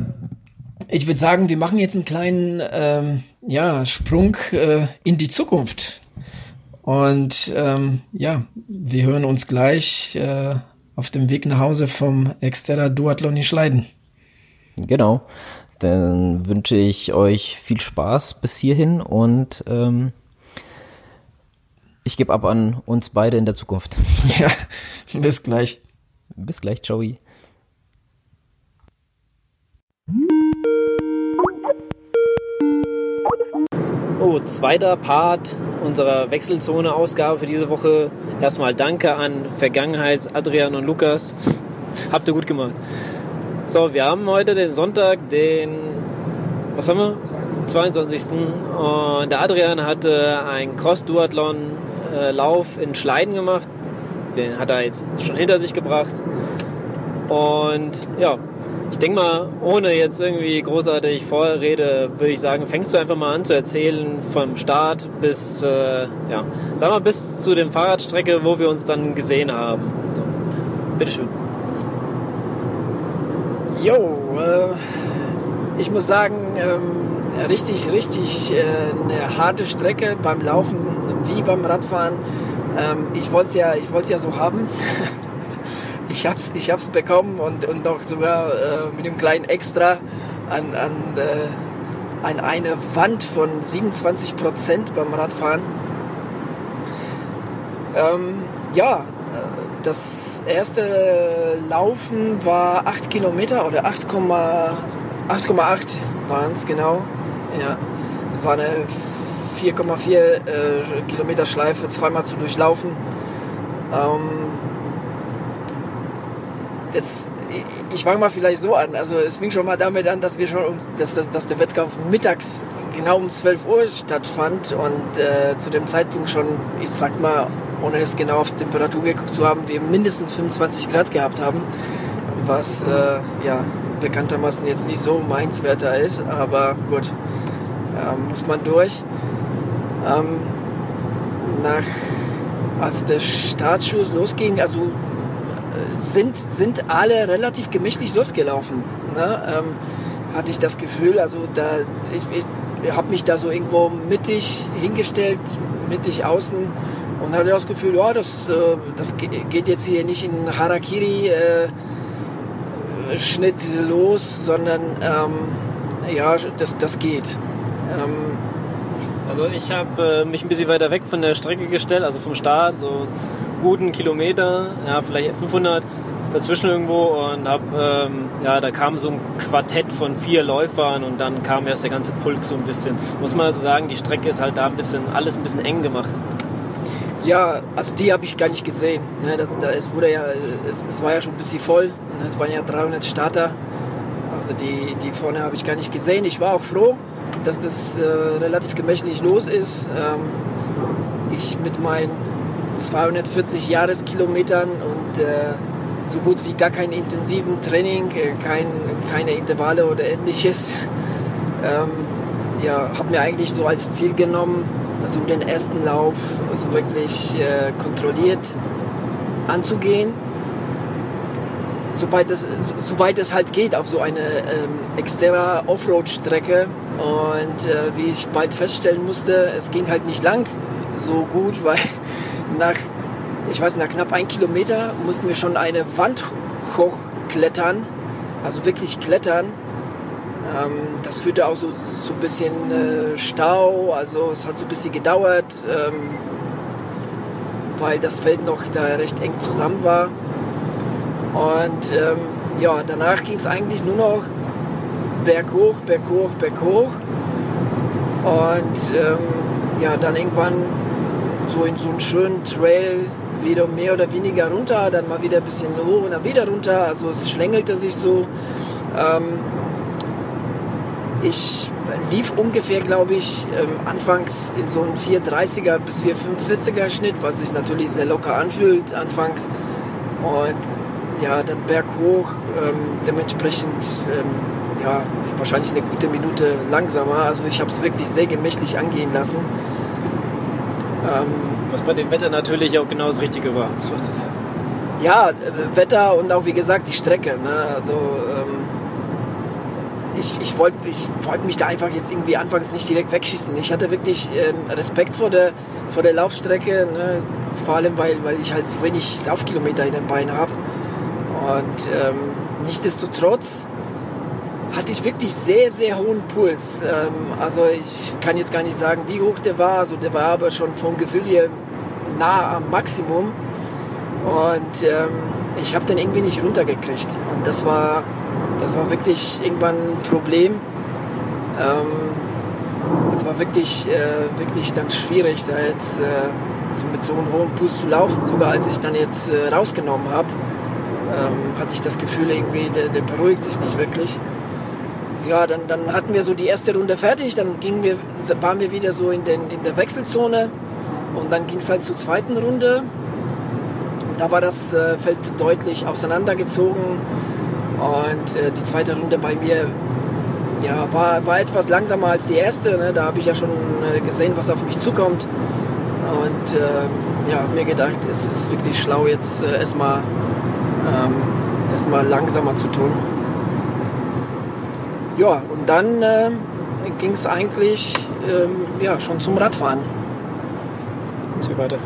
Ich würde sagen, wir machen jetzt einen kleinen ähm, ja, Sprung äh, in die Zukunft. Und ähm, ja, wir hören uns gleich äh, auf dem Weg nach Hause vom Exterra Duathlon in Schleiden. Genau. Dann wünsche ich euch viel Spaß bis hierhin und ähm, ich gebe ab an uns beide in der Zukunft. Ja, bis gleich. Bis gleich, Joey. Oh, zweiter Part unserer Wechselzone-Ausgabe für diese Woche. Erstmal danke an Vergangenheits Adrian und Lukas. Habt ihr gut gemacht. So, wir haben heute den Sonntag, den, was haben wir? 22. 22. Und der Adrian hatte ein Cross-Duathlon äh, Lauf in Schleiden gemacht. Den hat er jetzt schon hinter sich gebracht. Und ja, ich denke mal, ohne jetzt irgendwie großartig Vorrede, würde ich sagen, fängst du einfach mal an zu erzählen vom Start bis, äh, ja, sag mal, bis zu der Fahrradstrecke, wo wir uns dann gesehen haben. So, bitteschön. Jo, äh, ich muss sagen, ähm, richtig, richtig äh, eine harte Strecke beim Laufen wie beim Radfahren. Ähm, ich wollte es ja, ja so haben. ich hab's, ich hab's bekommen und, und noch sogar äh, mit einem kleinen Extra an, an, äh, an eine Wand von 27 Prozent beim Radfahren. Ähm, ja, äh, das erste Laufen war 8 Kilometer oder 8,8 waren es genau. Ja, das war eine 4,4 äh, Kilometer Schleife zweimal zu durchlaufen. Ähm, das, ich fange mal vielleicht so an. Also es fing schon mal damit an, dass wir schon, dass, dass der Wettkampf mittags genau um 12 Uhr stattfand und äh, zu dem Zeitpunkt schon, ich sag mal, ohne es genau auf Temperatur geguckt zu haben, wir mindestens 25 Grad gehabt haben, was äh, ja bekanntermaßen jetzt nicht so meins Wetter ist, aber gut, äh, muss man durch. Ähm, nach, als der Startschuss losging, also äh, sind, sind alle relativ gemächlich losgelaufen. Ne? Ähm, hatte ich das Gefühl, also da, ich, ich habe mich da so irgendwo mittig hingestellt, mittig außen und hatte das Gefühl, ja, das, äh, das geht jetzt hier nicht in Harakiri äh, Schnitt los, sondern ähm, ja, das, das geht. Ähm, also ich habe äh, mich ein bisschen weiter weg von der Strecke gestellt, also vom Start, so guten Kilometer, ja vielleicht 500. dazwischen irgendwo und hab, ähm, ja, da kam so ein Quartett von vier Läufern und dann kam erst der ganze Pulk so ein bisschen. Muss man also sagen, die Strecke ist halt da ein bisschen, alles ein bisschen eng gemacht. Ja, also die habe ich gar nicht gesehen. Ne, das, das, es, wurde ja, es, es, war ja schon ein bisschen voll. Ne, es waren ja 300 Starter. Also die, die vorne habe ich gar nicht gesehen. Ich war auch froh, dass das äh, relativ gemächlich los ist. Ähm, ich mit meinen 240 Jahreskilometern und äh, so gut wie gar kein intensiven Training, äh, kein, keine Intervalle oder ähnliches. Ähm, ja, habe mir eigentlich so als Ziel genommen, also den ersten Lauf also wirklich äh, kontrolliert anzugehen, soweit es, soweit es halt geht auf so eine ähm, externer Offroad-Strecke. Und äh, wie ich bald feststellen musste, es ging halt nicht lang so gut, weil nach, ich weiß, nach knapp ein Kilometer mussten wir schon eine Wand hochklettern, also wirklich klettern. Ähm, das führte auch so so ein bisschen äh, Stau, also es hat so ein bisschen gedauert, ähm, weil das Feld noch da recht eng zusammen war. Und ähm, ja, danach ging es eigentlich nur noch berghoch, berghoch, berghoch. Und ähm, ja, dann irgendwann so in so einen schönen Trail wieder mehr oder weniger runter, dann mal wieder ein bisschen hoch und dann wieder runter. Also es schlängelte sich so. Ähm, ich lief ungefähr, glaube ich, ähm, anfangs in so einem 430er bis 445er Schnitt, was sich natürlich sehr locker anfühlt anfangs. Und ja, dann berghoch, ähm, dementsprechend ähm, ja, wahrscheinlich eine gute Minute langsamer. Also ich habe es wirklich sehr gemächlich angehen lassen. Ähm, was bei dem Wetter natürlich auch genau das Richtige war, muss man so sagen. Ja, äh, Wetter und auch wie gesagt die Strecke. Ne? Also ähm, ich, ich wollte ich wollt mich da einfach jetzt irgendwie anfangs nicht direkt wegschießen. Ich hatte wirklich ähm, Respekt vor der, vor der Laufstrecke, ne? vor allem weil, weil ich halt so wenig Laufkilometer in den Beinen habe. Und ähm, nichtsdestotrotz hatte ich wirklich sehr, sehr hohen Puls. Ähm, also ich kann jetzt gar nicht sagen, wie hoch der war. Also der war aber schon vom Gefühl hier nah am Maximum. Und ähm, ich habe den irgendwie nicht runtergekriegt. Und das war das war wirklich irgendwann ein Problem. Ähm, es war wirklich, äh, wirklich dann schwierig, da jetzt äh, so mit so einem hohen Puls zu laufen. Sogar als ich dann jetzt äh, rausgenommen habe, ähm, hatte ich das Gefühl, irgendwie, der, der, beruhigt sich nicht wirklich. Ja, dann, dann hatten wir so die erste Runde fertig, dann gingen wir, waren wir wieder so in, den, in der Wechselzone und dann ging es halt zur zweiten Runde. Da war das äh, Feld deutlich auseinandergezogen und äh, die zweite Runde bei mir ja, war, war etwas langsamer als die erste. Ne? Da habe ich ja schon äh, gesehen, was auf mich zukommt. Und äh, ja, habe mir gedacht, es ist wirklich schlau, jetzt äh, erstmal ähm, erstmal langsamer zu tun. Ja, und dann äh, ging es eigentlich ähm, ja, schon zum Radfahren. Und weiter.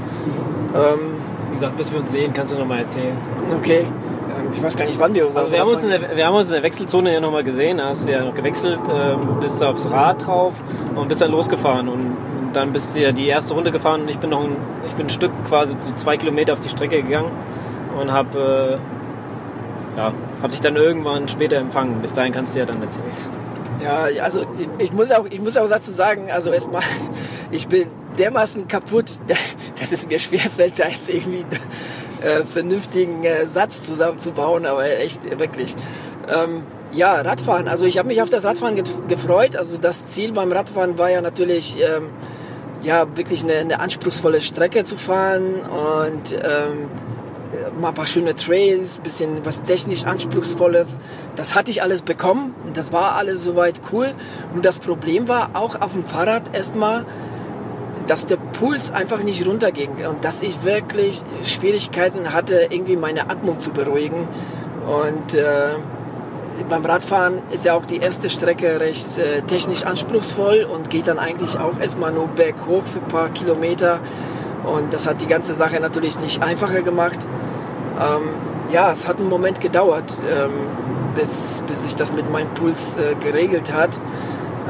Ähm, Wie gesagt, bis wir uns sehen, kannst du noch mal erzählen. Okay ich weiß gar nicht, wann wir uns also wir, haben uns in der, wir haben uns in der Wechselzone ja nochmal gesehen. Da hast du ja noch gewechselt, ähm, bist aufs Rad drauf und bist dann losgefahren. Und dann bist du ja die erste Runde gefahren und ich bin noch ein, ich bin ein Stück quasi zu zwei Kilometer auf die Strecke gegangen und habe äh, ja, hab dich dann irgendwann später empfangen. Bis dahin kannst du ja dann erzählen. Ja, also ich muss auch, ich muss auch dazu sagen, also erstmal, ich bin dermaßen kaputt, dass es mir schwerfällt, da jetzt irgendwie äh, vernünftigen äh, Satz zusammenzubauen, aber echt wirklich. Ähm, ja, Radfahren. Also ich habe mich auf das Radfahren gefreut. Also das Ziel beim Radfahren war ja natürlich, ähm, ja, wirklich eine, eine, anspruchsvolle Strecke zu fahren und ähm, mal ein paar schöne Trails, bisschen was technisch anspruchsvolles. Das hatte ich alles bekommen und das war alles soweit cool. Und das Problem war auch auf dem Fahrrad erstmal, dass der Puls einfach nicht runterging und dass ich wirklich Schwierigkeiten hatte, irgendwie meine Atmung zu beruhigen. Und äh, beim Radfahren ist ja auch die erste Strecke recht äh, technisch anspruchsvoll und geht dann eigentlich auch erstmal nur berghoch für ein paar Kilometer. Und das hat die ganze Sache natürlich nicht einfacher gemacht. Ähm, ja, es hat einen Moment gedauert, ähm, bis, bis sich das mit meinem Puls äh, geregelt hat.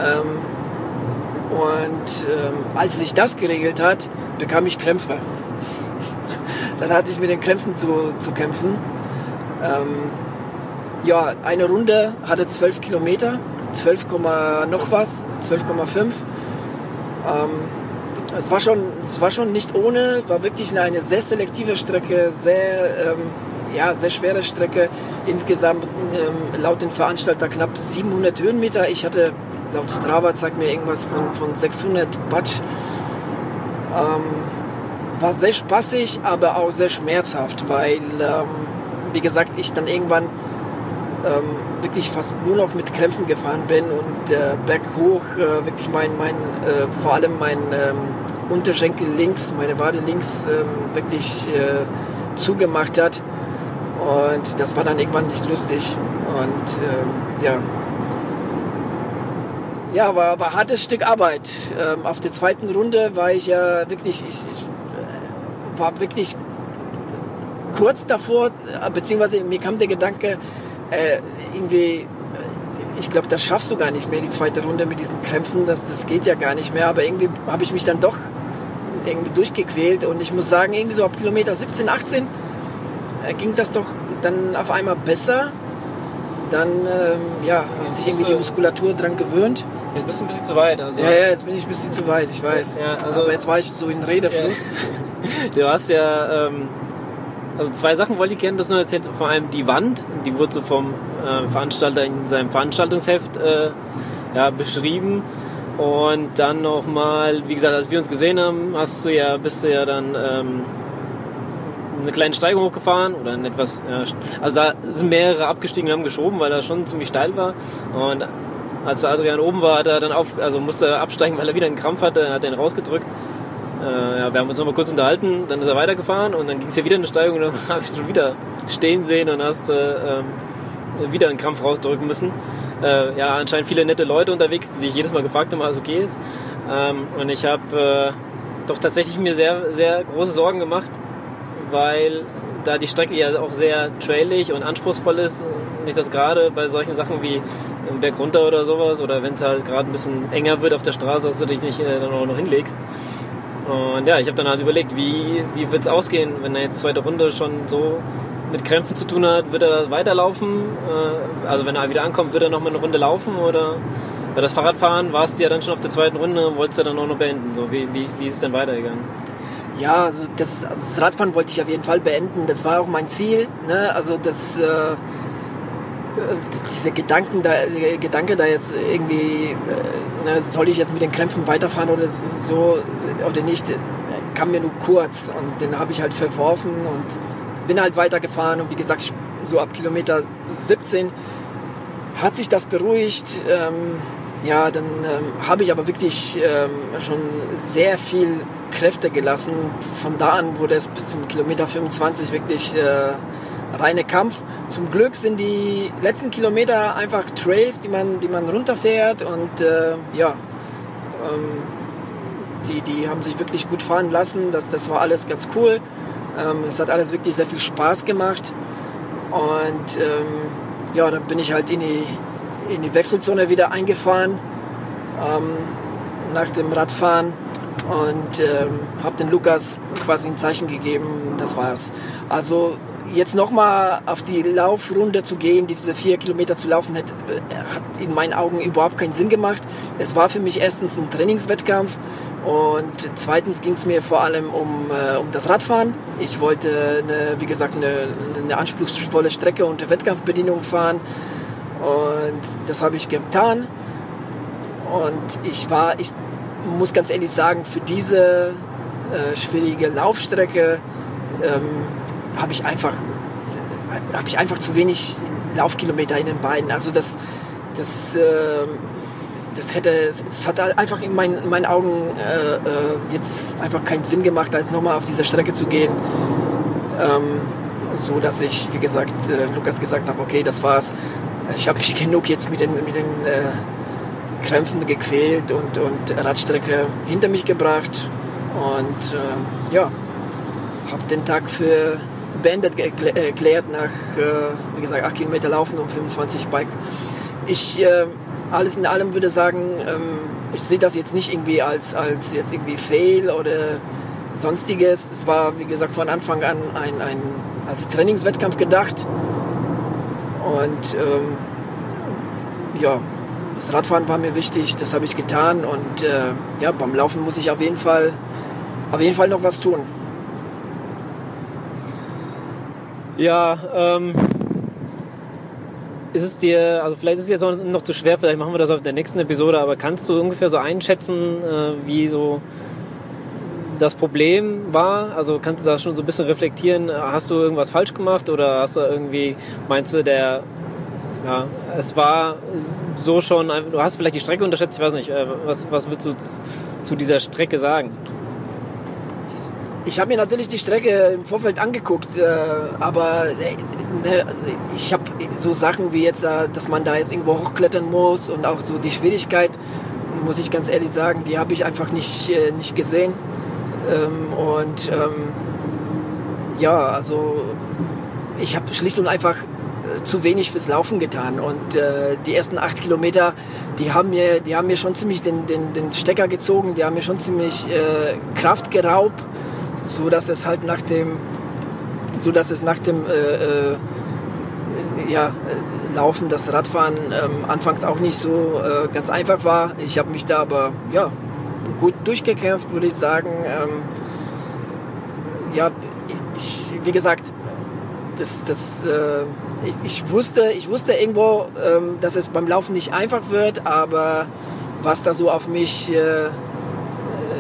Ähm, und ähm, als sich das geregelt hat, bekam ich Krämpfe. Dann hatte ich mit den Krämpfen zu, zu kämpfen. Ähm, ja, eine Runde hatte 12 Kilometer, 12, noch was, 12,5. Ähm, es war schon, es war schon nicht ohne, war wirklich eine sehr selektive Strecke, sehr, ähm, ja, sehr schwere Strecke. Insgesamt ähm, laut den Veranstalter knapp 700 Höhenmeter. Ich hatte laut Strava zeigt mir irgendwas von, von 600 Batsch. Ähm, war sehr spaßig, aber auch sehr schmerzhaft, weil, ähm, wie gesagt, ich dann irgendwann ähm, wirklich fast nur noch mit Krämpfen gefahren bin und der Berg hoch äh, wirklich mein, mein äh, vor allem mein ähm, Unterschenkel links, meine Wade links ähm, wirklich äh, zugemacht hat. Und das war dann irgendwann nicht lustig. Und ähm, ja, ja, war, war hartes Stück Arbeit. Ähm, auf der zweiten Runde war ich ja wirklich, ich, ich äh, war wirklich kurz davor, äh, beziehungsweise mir kam der Gedanke, äh, irgendwie, äh, ich glaube, das schaffst du gar nicht mehr, die zweite Runde mit diesen Krämpfen, das, das geht ja gar nicht mehr, aber irgendwie habe ich mich dann doch irgendwie durchgequält und ich muss sagen, irgendwie so ab Kilometer 17, 18 äh, ging das doch dann auf einmal besser. Dann ähm, ja, hat sich irgendwie die Muskulatur dran gewöhnt. Jetzt bist du ein bisschen zu weit. Also. Ja, ja, jetzt bin ich ein bisschen zu weit, ich weiß. Ja, also, Aber jetzt war ich so in Redefluss. Ja. Du hast ja, ähm, also zwei Sachen wollte ich gerne das nur erzählen. Vor allem die Wand, die wurde so vom äh, Veranstalter in seinem Veranstaltungsheft äh, ja, beschrieben. Und dann nochmal, wie gesagt, als wir uns gesehen haben, hast du ja, bist du ja dann ähm, eine kleine Steigung hochgefahren oder ein etwas, also da sind mehrere abgestiegen und haben geschoben, weil das schon ziemlich steil war. Und als der Adrian oben war, hat er dann auf, also musste er absteigen, weil er wieder einen Krampf hatte, hat er ihn rausgedrückt. Äh, ja, wir haben uns nochmal kurz unterhalten, dann ist er weitergefahren und dann ging es ja wieder eine Steigung und dann habe ich schon wieder stehen sehen und hast äh, ähm, wieder einen Krampf rausdrücken müssen. Äh, ja, anscheinend viele nette Leute unterwegs, die dich jedes Mal gefragt haben, alles okay ist. Ähm, und ich habe äh, doch tatsächlich mir sehr, sehr große Sorgen gemacht, weil da die Strecke ja auch sehr trailig und anspruchsvoll ist. Nicht das gerade bei solchen Sachen wie im Berg runter oder sowas oder wenn es halt gerade ein bisschen enger wird auf der Straße, dass du dich nicht äh, dann auch noch hinlegst. Und ja, ich habe dann halt überlegt, wie, wie wird es ausgehen, wenn er jetzt zweite Runde schon so mit Krämpfen zu tun hat, wird er weiterlaufen? Äh, also wenn er wieder ankommt, wird er noch mal eine Runde laufen oder bei das Fahrradfahren warst du ja dann schon auf der zweiten Runde, wolltest du dann auch noch beenden? So, wie, wie, wie ist es denn weitergegangen? Ja, also das, also das Radfahren wollte ich auf jeden Fall beenden. Das war auch mein Ziel. Ne? Also das, äh, das, dieser Gedanken da, Gedanke da jetzt irgendwie, äh, ne, soll ich jetzt mit den Krämpfen weiterfahren oder so oder nicht, kam mir nur kurz und den habe ich halt verworfen und bin halt weitergefahren und wie gesagt, so ab Kilometer 17 hat sich das beruhigt. Ähm, ja, dann ähm, habe ich aber wirklich ähm, schon sehr viel Kräfte gelassen. Von da an wurde es bis zum Kilometer 25 wirklich äh, reine Kampf. Zum Glück sind die letzten Kilometer einfach Trails, die man, die man runterfährt und äh, ja, ähm, die, die haben sich wirklich gut fahren lassen. Das, das war alles ganz cool. Ähm, es hat alles wirklich sehr viel Spaß gemacht. Und ähm, ja, dann bin ich halt in die, in die Wechselzone wieder eingefahren ähm, nach dem Radfahren und ähm, habe den Lukas quasi ein Zeichen gegeben. Das war's. Also jetzt nochmal auf die Laufrunde zu gehen, diese vier Kilometer zu laufen, hat, hat in meinen Augen überhaupt keinen Sinn gemacht. Es war für mich erstens ein Trainingswettkampf und zweitens ging es mir vor allem um, äh, um das Radfahren. Ich wollte, eine, wie gesagt, eine, eine anspruchsvolle Strecke unter Wettkampfbedingungen fahren und das habe ich getan. Und ich war, ich muss ganz ehrlich sagen, für diese äh, schwierige Laufstrecke ähm, habe ich einfach habe ich einfach zu wenig Laufkilometer in den Beinen. Also das das äh, das hätte es hat einfach in, mein, in meinen Augen äh, äh, jetzt einfach keinen Sinn gemacht, als nochmal auf dieser Strecke zu gehen. Ähm, so dass ich, wie gesagt, äh, Lukas gesagt habe, okay, das war's. Ich habe mich genug jetzt mit den, mit den äh, Krämpfen gequält und, und Radstrecke hinter mich gebracht und äh, ja, habe den Tag für beendet erklärt nach, äh, wie gesagt, 8 Kilometer Laufen und 25 Bike. Ich äh, alles in allem würde sagen, ähm, ich sehe das jetzt nicht irgendwie als, als jetzt irgendwie Fail oder sonstiges. Es war, wie gesagt, von Anfang an ein, ein als Trainingswettkampf gedacht Und ähm, ja, das Radfahren war mir wichtig, das habe ich getan und äh, ja, beim Laufen muss ich auf jeden Fall, auf jeden Fall noch was tun. Ja, ähm, ist es dir, also vielleicht ist es jetzt noch, zu schwer, vielleicht machen wir das auf der nächsten Episode, aber kannst du ungefähr so einschätzen, äh, wie so das Problem war? Also kannst du das schon so ein bisschen reflektieren? Hast du irgendwas falsch gemacht oder hast du irgendwie, meinst du, der, ja, es war so schon, du hast vielleicht die Strecke unterschätzt, ich weiß nicht, äh, was, was würdest du zu dieser Strecke sagen? Ich habe mir natürlich die Strecke im Vorfeld angeguckt, äh, aber äh, ich habe so Sachen wie jetzt, dass man da jetzt irgendwo hochklettern muss und auch so die Schwierigkeit, muss ich ganz ehrlich sagen, die habe ich einfach nicht, nicht gesehen. Ähm, und ähm, ja, also ich habe schlicht und einfach äh, zu wenig fürs Laufen getan und äh, die ersten acht Kilometer, die haben mir, die haben mir schon ziemlich den, den, den Stecker gezogen, die haben mir schon ziemlich äh, Kraft geraubt so dass es halt nach dem, so dass es nach dem äh, äh, ja, Laufen, das Radfahren ähm, anfangs auch nicht so äh, ganz einfach war. Ich habe mich da aber ja gut durchgekämpft, würde ich sagen. Ähm, ja, ich, wie gesagt, das, das, äh, ich, ich, wusste, ich wusste irgendwo, ähm, dass es beim Laufen nicht einfach wird, aber was da so auf mich äh,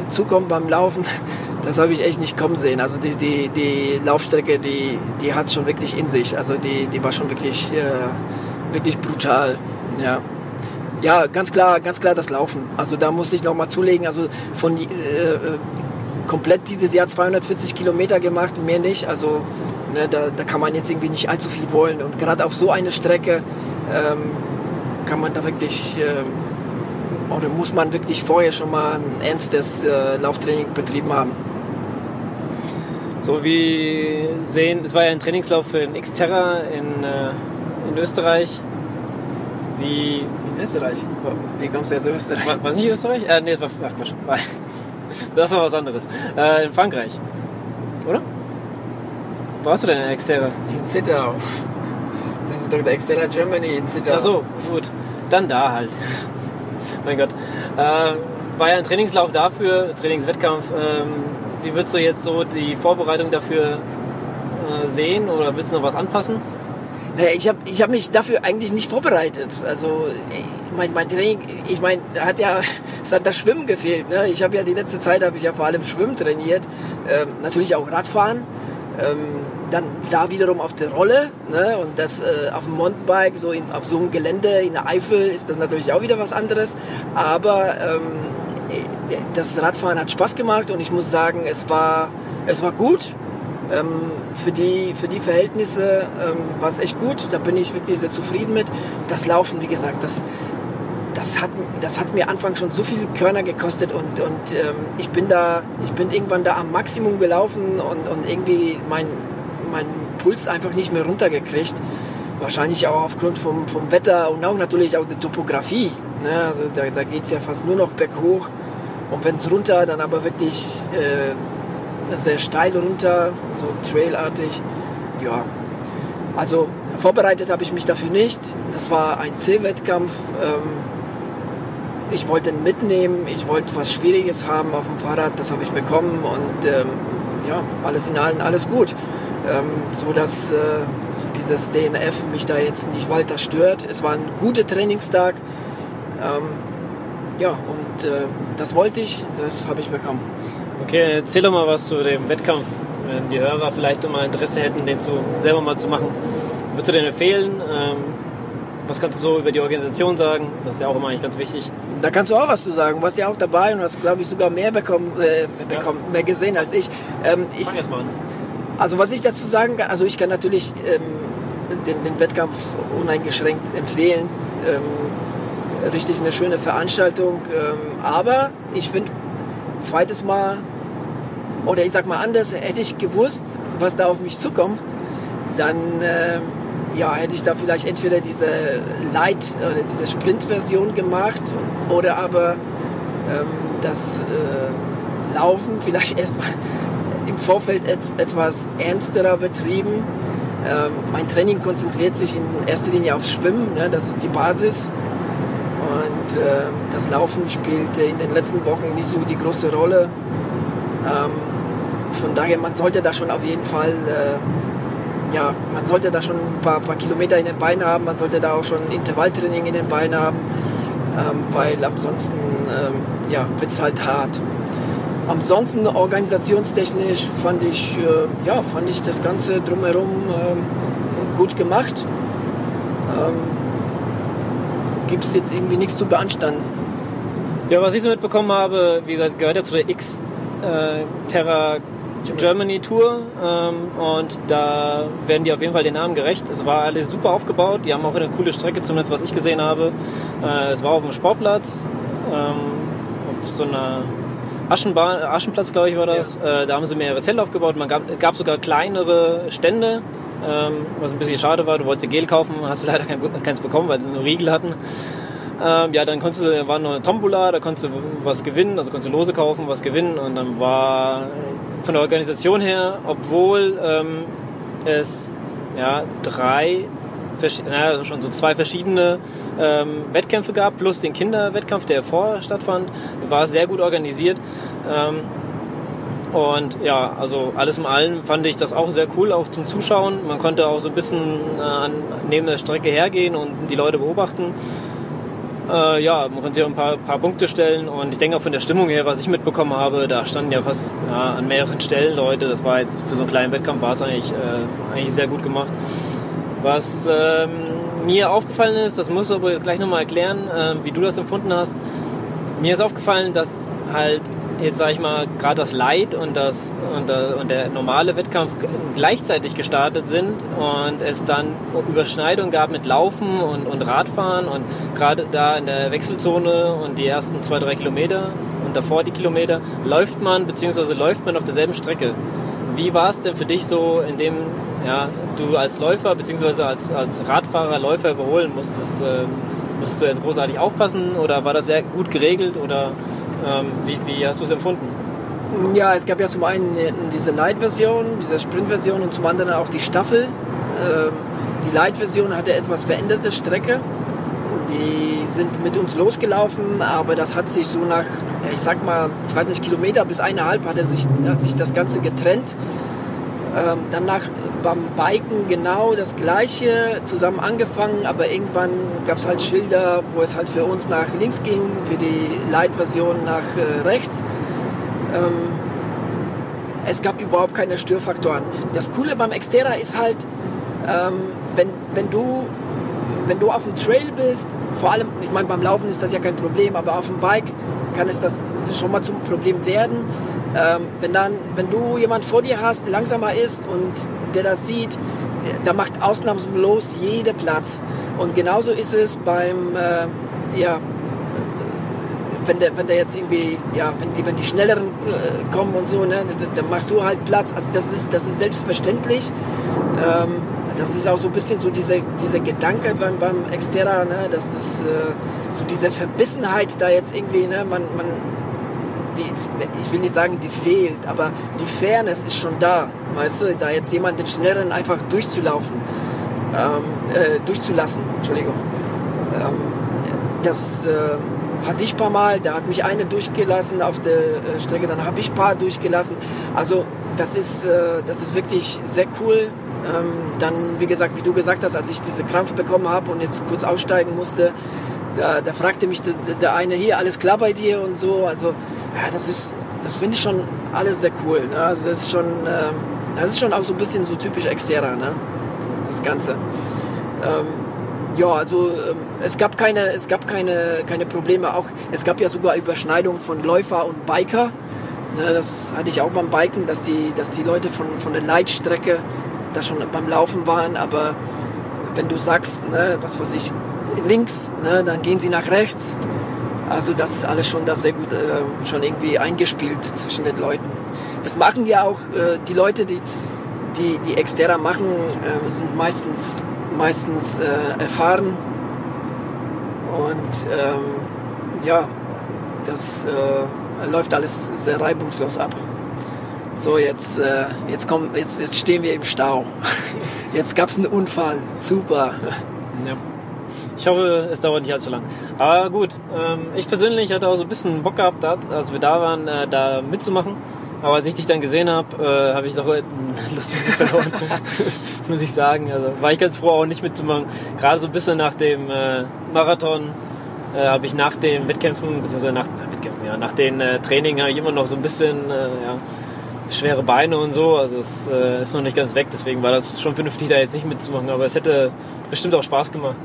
zukommt beim Laufen, das habe ich echt nicht kommen sehen. Also die, die, die Laufstrecke, die, die hat schon wirklich in sich. Also die, die war schon wirklich, äh, wirklich brutal. Ja. Ja, ganz klar, ganz klar das Laufen. Also da muss ich nochmal zulegen. Also von äh, komplett dieses Jahr 240 Kilometer gemacht, mehr nicht. Also ne, da, da kann man jetzt irgendwie nicht allzu viel wollen. Und gerade auf so eine Strecke ähm, kann man da wirklich ähm, oder muss man wirklich vorher schon mal ein ernstes äh, Lauftraining betrieben haben. So wie sehen, das war ja ein Trainingslauf für den Xterra in, äh, in Österreich. Wie. In Österreich? Wie kommst du jetzt aus Österreich? War, war nicht Österreich? Äh, nee, das war, ach Quatsch. Das war was anderes. Äh, in Frankreich. Oder? Wo warst du denn in Xterra? In Zittau. Das ist doch der Xterra Germany in Zittau. Ach so, gut. Dann da halt. mein Gott. Äh, war ja ein Trainingslauf dafür, Trainingswettkampf. Ähm, wie würdest du jetzt so die Vorbereitung dafür äh, sehen oder willst du noch was anpassen? Naja, ich habe ich hab mich dafür eigentlich nicht vorbereitet. Also mein, mein Training, ich meine, hat ja, es hat das Schwimmen gefehlt. Ne? Ich habe ja die letzte Zeit habe ich ja vor allem Schwimmen trainiert, ähm, natürlich auch Radfahren. Ähm, dann da wiederum auf der Rolle ne? und das äh, auf dem Mountainbike, so in, auf so einem Gelände in der Eifel ist das natürlich auch wieder was anderes. Aber ähm, das Radfahren hat Spaß gemacht und ich muss sagen, es war, es war gut. Ähm, für, die, für die Verhältnisse ähm, war es echt gut. Da bin ich wirklich sehr zufrieden mit. Das Laufen, wie gesagt, das, das, hat, das hat mir Anfang schon so viele Körner gekostet und, und ähm, ich, bin da, ich bin irgendwann da am Maximum gelaufen und, und irgendwie mein, mein Puls einfach nicht mehr runtergekriegt. Wahrscheinlich auch aufgrund vom, vom Wetter und auch natürlich auch der Topografie. Ne? Also da, da geht es ja fast nur noch berghoch. Und wenn es runter, dann aber wirklich äh, sehr steil runter, so trailartig. Ja, also vorbereitet habe ich mich dafür nicht. Das war ein C-Wettkampf. Ähm, ich wollte ihn mitnehmen, ich wollte was Schwieriges haben auf dem Fahrrad, das habe ich bekommen und ähm, ja, alles in allem alles gut. Ähm, so dass äh, so dieses DNF mich da jetzt nicht weiter stört. Es war ein guter Trainingstag. Ja, und äh, das wollte ich, das habe ich bekommen. Okay, erzähl doch mal was zu dem Wettkampf, wenn die Hörer vielleicht mal Interesse hätten, den zu, selber mal zu machen. Würdest du den empfehlen? Ähm, was kannst du so über die Organisation sagen? Das ist ja auch immer eigentlich ganz wichtig. Da kannst du auch was zu sagen. Du warst ja auch dabei und hast, glaube ich, sogar mehr bekommen, äh, bekommen ja. mehr gesehen als ich. Ähm, ich Fang erst mal an. Also was ich dazu sagen kann, also ich kann natürlich ähm, den, den, Wettkampf uneingeschränkt empfehlen. Ähm, richtig eine schöne Veranstaltung. Ähm, aber ich finde, zweites Mal, oder ich sag mal anders, hätte ich gewusst, was da auf mich zukommt, dann äh, ja, hätte ich da vielleicht entweder diese Light- oder diese Sprint-Version gemacht oder aber ähm, das äh, Laufen vielleicht erstmal im Vorfeld et etwas ernsterer betrieben. Ähm, mein Training konzentriert sich in erster Linie aufs Schwimmen, ne? das ist die Basis. Und äh, das Laufen spielt in den letzten Wochen nicht so die große Rolle. Ähm, von daher, man sollte da schon auf jeden Fall, äh, ja, man sollte da schon ein paar, paar, Kilometer in den Beinen haben, man sollte da auch schon Intervalltraining in den Beinen haben, ähm, weil ansonsten ähm, ja, wird es halt hart. Ansonsten organisationstechnisch fand ich, äh, ja, fand ich das Ganze drumherum äh, gut gemacht. Ähm, Gibt es jetzt irgendwie nichts zu beanstanden. Ja, was ich so mitbekommen habe, wie gesagt, gehört ja zu der X äh, Germany Tour ähm, und da werden die auf jeden Fall den Namen gerecht. Es war alles super aufgebaut, die haben auch eine coole Strecke, zumindest was ich gesehen habe. Äh, es war auf dem Sportplatz, ähm, auf so einer Aschenbahn, Aschenplatz, glaube ich, war das. Ja. Äh, da haben sie mehrere Zelte aufgebaut. Man gab, gab sogar kleinere Stände, ähm, was ein bisschen schade war. Du wolltest Gel kaufen, hast leider kein, keins bekommen, weil sie nur Riegel hatten. Ähm, ja, dann konntest du, war noch eine Tombola, da konntest du was gewinnen, also konntest du Lose kaufen, was gewinnen und dann war von der Organisation her, obwohl ähm, es ja drei naja, schon so zwei verschiedene ähm, Wettkämpfe gab, plus den Kinderwettkampf, der vorher stattfand, war sehr gut organisiert. Ähm, und ja, also alles in allem fand ich das auch sehr cool, auch zum Zuschauen. Man konnte auch so ein bisschen äh, neben der Strecke hergehen und die Leute beobachten. Äh, ja, man konnte ja ein paar, paar Punkte stellen und ich denke auch von der Stimmung her, was ich mitbekommen habe, da standen ja fast ja, an mehreren Stellen Leute. Das war jetzt für so einen kleinen Wettkampf war es eigentlich, äh, eigentlich sehr gut gemacht. Was ähm, mir aufgefallen ist, das musst du aber gleich nochmal erklären, äh, wie du das empfunden hast. Mir ist aufgefallen, dass halt jetzt sage ich mal gerade das Light und das und der, und der, normale Wettkampf gleichzeitig gestartet sind und es dann Überschneidungen gab mit Laufen und, und Radfahren und gerade da in der Wechselzone und die ersten zwei drei Kilometer und davor die Kilometer läuft man beziehungsweise läuft man auf derselben Strecke. Wie war es denn für dich so, in dem ja, du als Läufer bzw. Als, als Radfahrer Läufer überholen musstest? Äh, musstest du jetzt großartig aufpassen oder war das sehr gut geregelt oder ähm, wie, wie, hast du es empfunden? Ja, es gab ja zum einen diese Light-Version, diese Sprint-Version und zum anderen auch die Staffel. Ähm, die Light-Version hatte etwas veränderte Strecke. Die sind mit uns losgelaufen, aber das hat sich so nach, ich sag mal, ich weiß nicht, Kilometer bis eineinhalb hat, sich, hat sich das Ganze getrennt. Ähm, danach beim Biken genau das gleiche, zusammen angefangen, aber irgendwann gab es halt Schilder, wo es halt für uns nach links ging, für die Light-Version nach äh, rechts. Ähm, es gab überhaupt keine Störfaktoren. Das Coole beim Xterra ist halt, ähm, wenn, wenn du wenn du auf dem Trail bist, vor allem, ich meine, beim Laufen ist das ja kein Problem, aber auf dem Bike kann es das schon mal zum Problem werden. Ähm, wenn, dann, wenn du jemand vor dir hast, der langsamer ist und der das sieht, da macht ausnahmslos jeder Platz. Und genauso ist es beim, äh, ja, wenn der, wenn der jetzt irgendwie, ja, wenn die, wenn die schnelleren äh, kommen und so, ne, dann machst du halt Platz. Also das ist, das ist selbstverständlich. Ähm, das ist auch so ein bisschen so dieser, dieser Gedanke beim, beim Exterra, ne, dass das, äh, so diese Verbissenheit da jetzt irgendwie, ne, man, man, ich will nicht sagen, die fehlt, aber die Fairness ist schon da, weißt du, da jetzt jemand den Schnelleren einfach durchzulaufen, ähm, äh, durchzulassen, Entschuldigung. Ähm, das äh, hatte ich ein paar Mal, da hat mich eine durchgelassen auf der äh, Strecke, dann habe ich ein paar durchgelassen. Also das ist, äh, das ist wirklich sehr cool. Ähm, dann, wie gesagt, wie du gesagt hast, als ich diese Krampf bekommen habe und jetzt kurz aussteigen musste, da, da fragte mich der, der, eine hier, alles klar bei dir und so. Also ja, das ist, das finde ich schon alles sehr cool. Ne? Also das ist schon, ähm, das ist schon auch so ein bisschen so typisch Exterra, ne? Das Ganze. Ähm, ja, also ähm, es gab keine, es gab keine, keine Probleme. Auch es gab ja sogar Überschneidungen von Läufer und Biker. Ne, das hatte ich auch beim Biken, dass die, dass die Leute von, von der Leitstrecke da schon beim Laufen waren. Aber wenn du sagst, ne, was weiß ich, links, ne, dann gehen sie nach rechts. Also das ist alles schon da sehr gut äh, schon irgendwie eingespielt zwischen den Leuten. Es machen ja auch äh, die Leute, die die, die Exterra machen, äh, sind meistens meistens äh, erfahren und ähm, ja, das äh, läuft alles sehr reibungslos ab. So, jetzt, äh, jetzt, kommen, jetzt, jetzt stehen wir im Stau. Jetzt gab es einen Unfall. Super. Ja. Ich hoffe, es dauert nicht allzu lang. Aber gut, ähm, ich persönlich hatte auch so ein bisschen Bock gehabt, als wir da waren, äh, da mitzumachen. Aber als ich dich dann gesehen habe, äh, habe ich doch Lust bisschen verloren, muss ich sagen. Also war ich ganz froh, auch nicht mitzumachen. Gerade so ein bisschen nach dem äh, Marathon äh, habe ich nach den Wettkämpfen, beziehungsweise nach, äh, Wettkämpfen, ja, nach den äh, Training habe ich immer noch so ein bisschen äh, ja, schwere Beine und so. Also es äh, ist noch nicht ganz weg, deswegen war das schon vernünftig, da jetzt nicht mitzumachen. Aber es hätte bestimmt auch Spaß gemacht.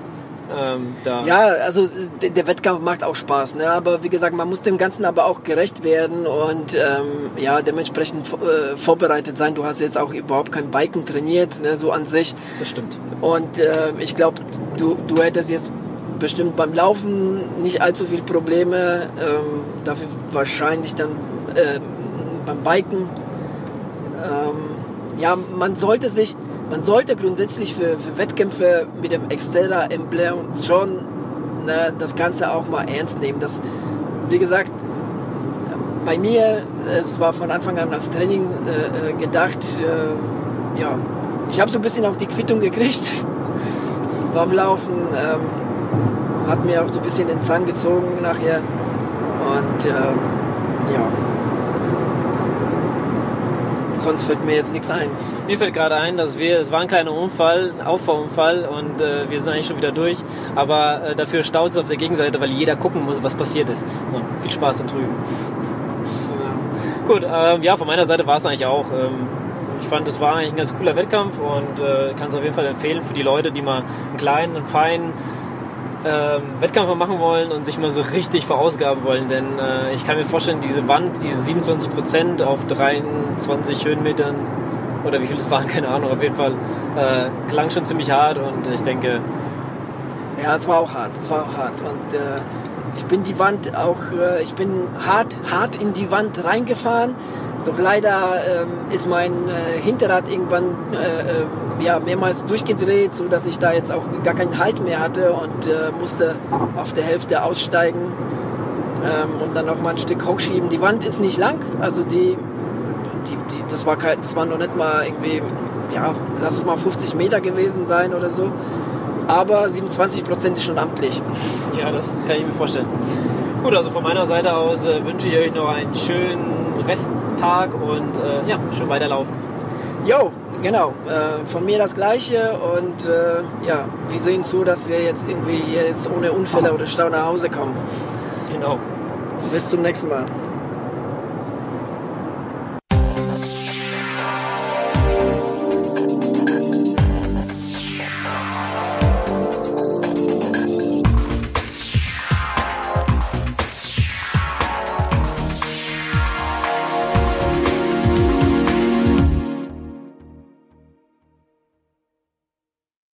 Ähm, ja, also der Wettkampf macht auch Spaß, ne? aber wie gesagt, man muss dem Ganzen aber auch gerecht werden und ähm, ja, dementsprechend äh, vorbereitet sein. Du hast jetzt auch überhaupt kein Biken trainiert, ne? so an sich. Das stimmt. Und äh, ich glaube, du, du hättest jetzt bestimmt beim Laufen nicht allzu viele Probleme, ähm, dafür wahrscheinlich dann äh, beim Biken. Ähm, ja, man sollte sich man sollte grundsätzlich für, für Wettkämpfe mit dem Xterra-Emblem schon ne, das Ganze auch mal ernst nehmen. Das, wie gesagt, bei mir, es war von Anfang an als Training äh, äh gedacht, äh, ja, ich habe so ein bisschen auch die Quittung gekriegt beim Laufen. Ähm, hat mir auch so ein bisschen den Zahn gezogen nachher. Und ähm, ja, sonst fällt mir jetzt nichts ein. Mir fällt gerade ein, dass wir, es war ein kleiner Unfall, ein Auffahrunfall und äh, wir sind eigentlich schon wieder durch. Aber äh, dafür staut es auf der Gegenseite, weil jeder gucken muss, was passiert ist. So, viel Spaß da drüben. Gut, ähm, ja, von meiner Seite war es eigentlich auch. Ähm, ich fand, es war eigentlich ein ganz cooler Wettkampf und äh, kann es auf jeden Fall empfehlen für die Leute, die mal einen kleinen, einen feinen ähm, Wettkampf machen wollen und sich mal so richtig verausgaben wollen. Denn äh, ich kann mir vorstellen, diese Wand, diese 27 Prozent auf 23 Höhenmetern oder wie viel es waren, keine Ahnung, auf jeden Fall äh, klang schon ziemlich hart und ich denke. Ja, es war auch hart, es war auch hart. Und äh, ich bin die Wand auch, äh, ich bin hart, hart in die Wand reingefahren. Doch leider ähm, ist mein äh, Hinterrad irgendwann äh, ähm, ja, mehrmals durchgedreht, so dass ich da jetzt auch gar keinen Halt mehr hatte und äh, musste auf der Hälfte aussteigen ähm, und dann noch mal ein Stück hochschieben. Die Wand ist nicht lang, also die, die, die das war kein, das war noch nicht mal irgendwie, ja, lass es mal 50 Meter gewesen sein oder so. Aber 27 Prozent ist schon amtlich. Ja, das kann ich mir vorstellen. Gut, also von meiner Seite aus äh, wünsche ich euch noch einen schönen Resttag und äh, ja, schön weiterlaufen. Jo, genau. Äh, von mir das Gleiche und äh, ja, wir sehen zu, dass wir jetzt irgendwie hier jetzt ohne Unfälle oder Stau nach Hause kommen. Genau. Bis zum nächsten Mal.